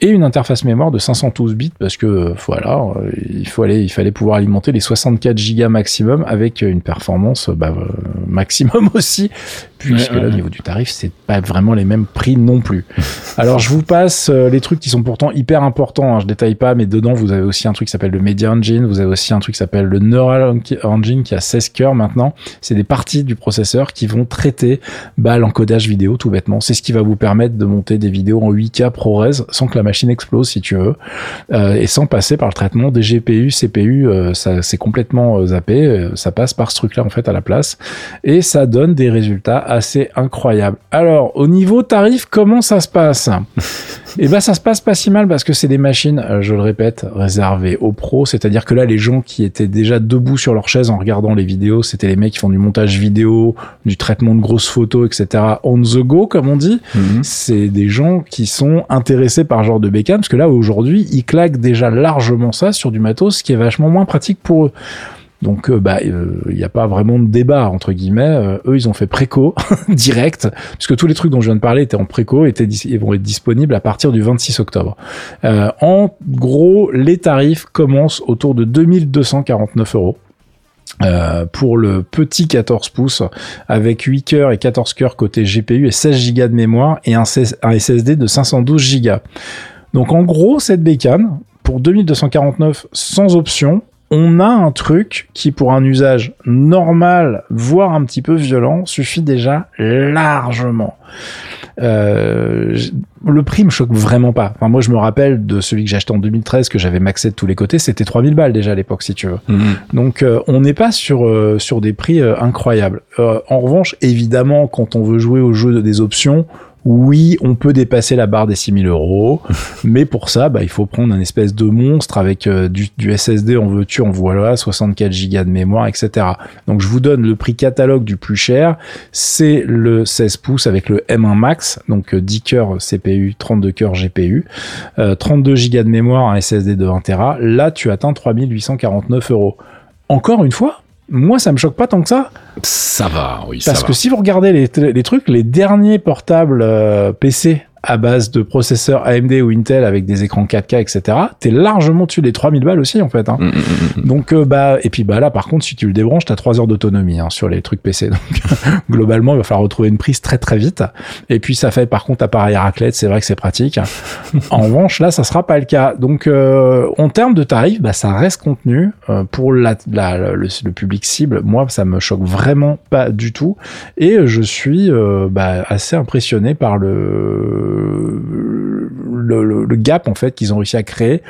Et une interface mémoire de 512 bits parce que euh, voilà, euh, il, faut aller, il fallait pouvoir alimenter les 64 gigas maximum avec une performance euh, bah, euh, maximum aussi, puisque Ouais, ouais, là, au niveau du tarif, c'est pas vraiment les mêmes prix non plus. Alors je vous passe euh, les trucs qui sont pourtant hyper importants, hein, je détaille pas, mais dedans vous avez aussi un truc qui s'appelle le Media Engine, vous avez aussi un truc qui s'appelle le Neural Engine qui a 16 cœurs maintenant. C'est des parties du processeur qui vont traiter bah, l'encodage vidéo tout bêtement. C'est ce qui va vous permettre de monter des vidéos en 8K ProRes sans que la machine explose si tu veux, euh, et sans passer par le traitement des GPU, CPU, euh, ça c'est complètement euh, zappé, euh, ça passe par ce truc-là en fait à la place, et ça donne des résultats assez incroyables. Alors au niveau tarif, comment ça se passe? Et ben ça se passe pas si mal parce que c'est des machines, euh, je le répète, réservées aux pros. C'est-à-dire que là, les gens qui étaient déjà debout sur leur chaise en regardant les vidéos, c'était les mecs qui font du montage vidéo, du traitement de grosses photos, etc. On the go, comme on dit. Mhm. C'est des gens qui sont intéressés par ce genre de bécane parce que là aujourd'hui, ils claquent déjà largement ça sur du matos qui est vachement moins pratique pour eux. Donc, euh, bah, il n'y a pas vraiment de débat entre guillemets. Euh, eux, ils ont fait préco direct, puisque tous les trucs dont je viens de parler étaient en préco, et vont être disponibles à partir du 26 octobre. Euh, en gros, les tarifs commencent autour de 2249 euros. Euh, pour le petit 14 pouces avec 8 cœurs et 14 cœurs côté GPU et 16 Go de mémoire et un SSD de 512 Go. Donc en gros, cette bécane, pour 2249 sans option, on a un truc qui pour un usage normal, voire un petit peu violent, suffit déjà largement. Euh, le prix me choque vraiment pas. Enfin, moi, je me rappelle de celui que j'ai acheté en 2013, que j'avais maxé de tous les côtés, c'était 3000 balles déjà à l'époque, si tu veux. Mhm. Donc euh, on n'est pas sur euh, sur des prix euh, incroyables. Euh, en revanche, évidemment, quand on veut jouer au jeu de- des options, oui, on peut dépasser la barre des 6000 euros, mais pour ça, bah, il faut prendre un espèce de monstre avec euh, du, du SSD en veux-tu, en voilà, 64 Go de mémoire, etc. Donc je vous donne le prix catalogue du plus cher, c'est le 16 pouces avec le M1 Max, donc euh, 10 cœurs CPU, 32 cœurs GPU, euh, 32 Go de mémoire, un SSD de 1 Tera. Là, tu atteins 3849 euros. Encore une fois, moi, ça me choque pas tant que ça. Ça va, oui, ça Parce va. que si vous regardez les, les trucs, les derniers portables euh, PC à base de processeurs AMD ou Intel avec des écrans 4K, etc., t'es largement au-dessus des 3000 balles aussi, en fait. Hein. Mhm, mhm, mhm. Donc, euh, bah, et puis bah là, par contre, si tu le débranches, t'as 3 heures d'autonomie hein, sur les trucs PC. Donc, globalement, il va falloir retrouver une prise très très vite. Et puis, ça fait par contre appareil à raclette, c'est vrai que c'est pratique. en revanche, là, ça sera pas le cas. Donc, euh, en termes de tarifs, bah, ça reste contenu euh, pour la, la- le, le public cible. Moi, ça me choque vraiment pas du tout. Et je suis euh, bah, assez impressionné par le, le, le- le gap en fait qu'ils ont réussi à créer.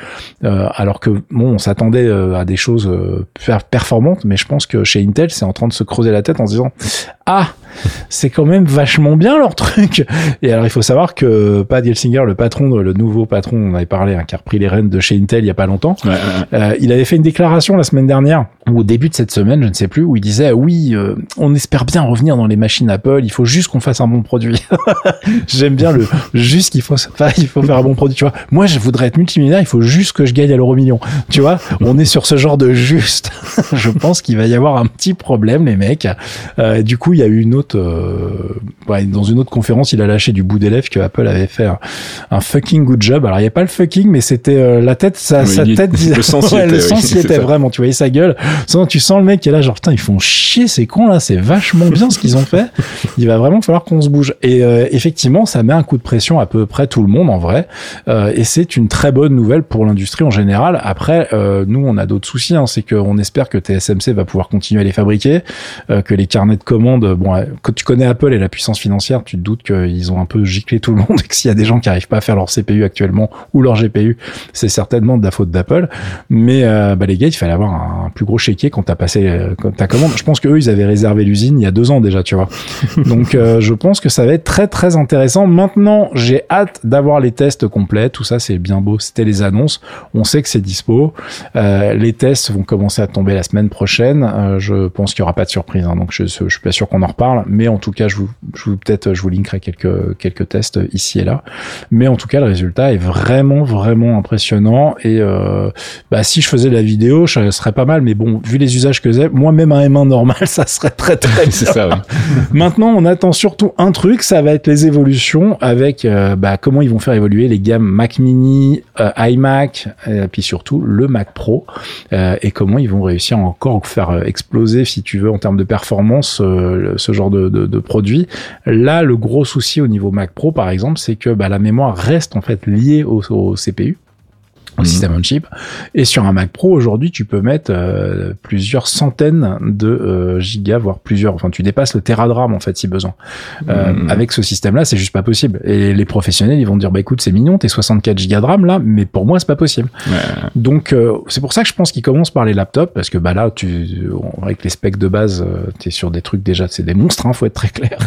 Euh, alors que bon, on s'attendait euh, à des choses euh, per- performantes, mais je pense que chez Intel, c'est en train de se creuser la tête en se disant ah c'est quand même vachement bien leur truc. Et alors il faut savoir que Pat Gelsinger, le patron, le nouveau patron, on avait parlé, hein, qui a repris les rênes de chez Intel il y a pas longtemps, Ouais, ouais, ouais. euh, il avait fait une déclaration la semaine dernière, ou au début de cette semaine, je ne sais plus, où il disait oui, euh, on espère bien revenir dans les machines Apple, il faut juste qu'on fasse un bon produit. J'aime bien le juste qu'il faut, enfin, il faut faire un bon produit. Tu vois, moi je voudrais être multimillionnaire, il faut juste que je gagne à l'euro million. Tu vois, on est sur ce genre de juste. je pense qu'il va y avoir un petit problème, les mecs. Euh, du coup, il y a eu une autre, euh, ouais, dans une autre conférence, il a lâché du bout des lèvres que Apple avait fait un, un fucking good job. Alors il n'y a pas le fucking, mais c'était euh, la tête, sa, Oui, sa il- tête, disait- le sens y Ouais, était, le oui, sens y c'est était vraiment. Tu voyais sa gueule. Sinon, tu sens le mec qui est là, genre putain, ils font chier ces cons là, c'est vachement bien ce qu'ils ont fait. Il va vraiment falloir qu'on se bouge. Et euh, effectivement, ça met un coup de pression à peu près tout le monde en vrai. Euh, et c'est une très bonne nouvelle pour l'industrie en général. Après, euh, nous, on a d'autres soucis. Hein, c'est qu'on espère que TSMC va pouvoir continuer à les fabriquer, euh, que les carnets de commandes. Bon, quand tu connais Apple et la puissance financière, tu te doutes qu'ils ont un peu giclé tout le monde et que s'il y a des gens qui arrivent pas à faire leur CPU actuellement ou leur GPU, c'est certainement de la faute d'Apple. Mais euh, bah, les gars, il fallait avoir un plus gros checker quand t'as passé euh, quand ta commande. Je pense que eux, ils avaient réservé l'usine il y a deux ans déjà, tu vois. Donc, euh, je pense que ça va être très très intéressant. Maintenant, j'ai hâte d'avoir les tests complets. Tout ça, c'est bien beau. C'était les annonces. On sait que c'est dispo. Euh, les tests vont commencer à tomber la semaine prochaine. Euh, je pense qu'il y aura pas de surprise. Hein, donc, je, je suis pas sûr qu'on en reparle. Mais en tout cas, je vous, je vous peut-être, je vous linkerai quelques quelques tests ici et là. Mais en tout cas, le résultat est vraiment vraiment impressionnant. Et euh, bah, si je faisais la vidéo, ça serait pas mal. Mais bon, vu les usages que j'ai, moi même un M1 normal, ça serait très très bien. C'est ça, ouais. Maintenant, on attend surtout un truc, ça va être les évolutions avec euh, bah, comment ils vont faire évoluer les gammes Mac Mini, euh, iMac, et puis surtout le Mac Pro, euh, et comment ils vont réussir à encore faire euh, exploser, si tu veux, en termes de performance, euh, ce genre de, de, de produit. Là, le gros souci au niveau Mac Pro, par exemple, c'est que bah, la mémoire reste en fait liée au, au CPU au Mhm. système on chip. Et sur un Mac Pro, aujourd'hui, tu peux mettre euh, plusieurs centaines de euh, gigas, voire plusieurs. Enfin, tu dépasses le tera de RAM, en fait, si besoin. Euh, Mhm. Avec ce système-là, c'est juste pas possible. Et les professionnels, ils vont te dire, bah écoute, c'est mignon, t'es 64 gigas de RAM là, mais pour moi, c'est pas possible. Ouais. Donc, euh, c'est pour ça que je pense qu'ils commencent par les laptops, parce que bah là, tu, avec les specs de base, t'es sur des trucs déjà, c'est des monstres, hein, faut être très clair.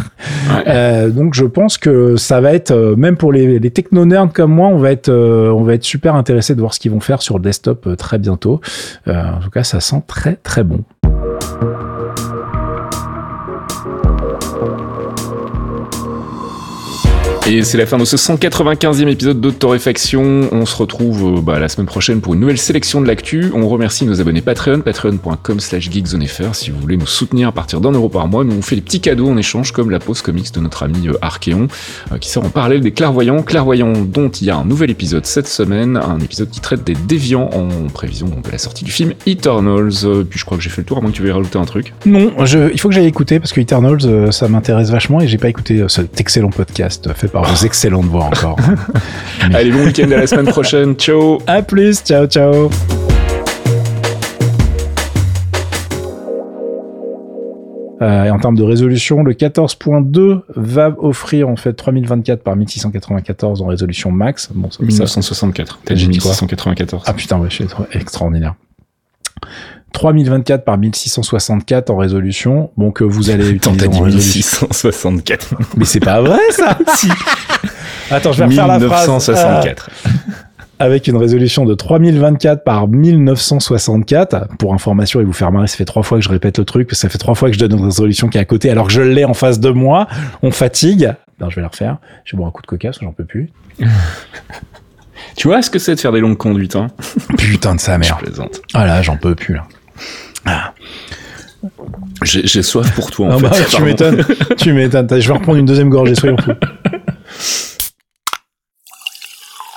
Ouais. Donc je pense que ça va être même pour les, les techno nerds comme moi, on va être on va être super intéressé de voir ce qu'ils vont faire sur le desktop euh, très bientôt. Euh, en tout cas, ça sent très très bon. Et c'est la fin de ce 195e épisode de Torréfaction. On se retrouve euh, bah, la semaine prochaine pour une nouvelle sélection de l'actu. On remercie nos abonnés Patreon, patreon.com slash geekzonefr. Si vous voulez nous soutenir à partir d'un euro par mois, nous on fait des petits cadeaux en échange comme la pause comics de notre ami euh, Archeon, euh, qui sort en parallèle des clairvoyants. Clairvoyants dont il y a un nouvel épisode cette semaine, un épisode qui traite des déviants en prévision de la sortie du film Eternals. Euh, puis je crois que j'ai fait le tour, à moins que tu veuilles rajouter un truc. Non, je, il faut que j'aille écouter parce que Eternals, ça m'intéresse vachement et j'ai pas écouté cet excellent podcast par vos excellentes voix encore. Mais- Allez, bon week-end à la semaine prochaine. Ciao à plus, ciao ciao. Euh, et en termes de résolution, le 14.2 va offrir en fait 3024 par 1694 en résolution max. Bon, ça, ça- 1964. T'as J'ai dit dit quoi 1694. Ah putain, ouais, je suis extraordinaire. 3024 par 1664 en résolution. Bon, que vous allez Attends, utiliser t'as dit en résolution. 1664. Mais c'est pas vrai ça Si. Attends, je vais refaire la phrase. 1964. Euh, avec une résolution de 3024 par 1964. Pour information et vous faire marrer, ça fait trois fois que je répète le truc, parce que ça fait trois fois que je donne une résolution qui est à côté, alors que je l'ai en face de moi. On fatigue. Non, je vais la refaire. Je vais boire un coup de coca, parce que j'en peux plus. Tu vois ce que c'est de faire des longues conduites, hein Putain de sa Je mère. plaisante. Ah là, j'en peux plus, là. J'ai j'ai soif pour toi, en Ah fait. bah, tu m'étonnes. tu m'étonnes. Je vais reprendre une deuxième gorgée, soyons fous.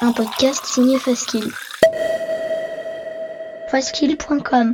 Un podcast signé Faskill. Faskill.com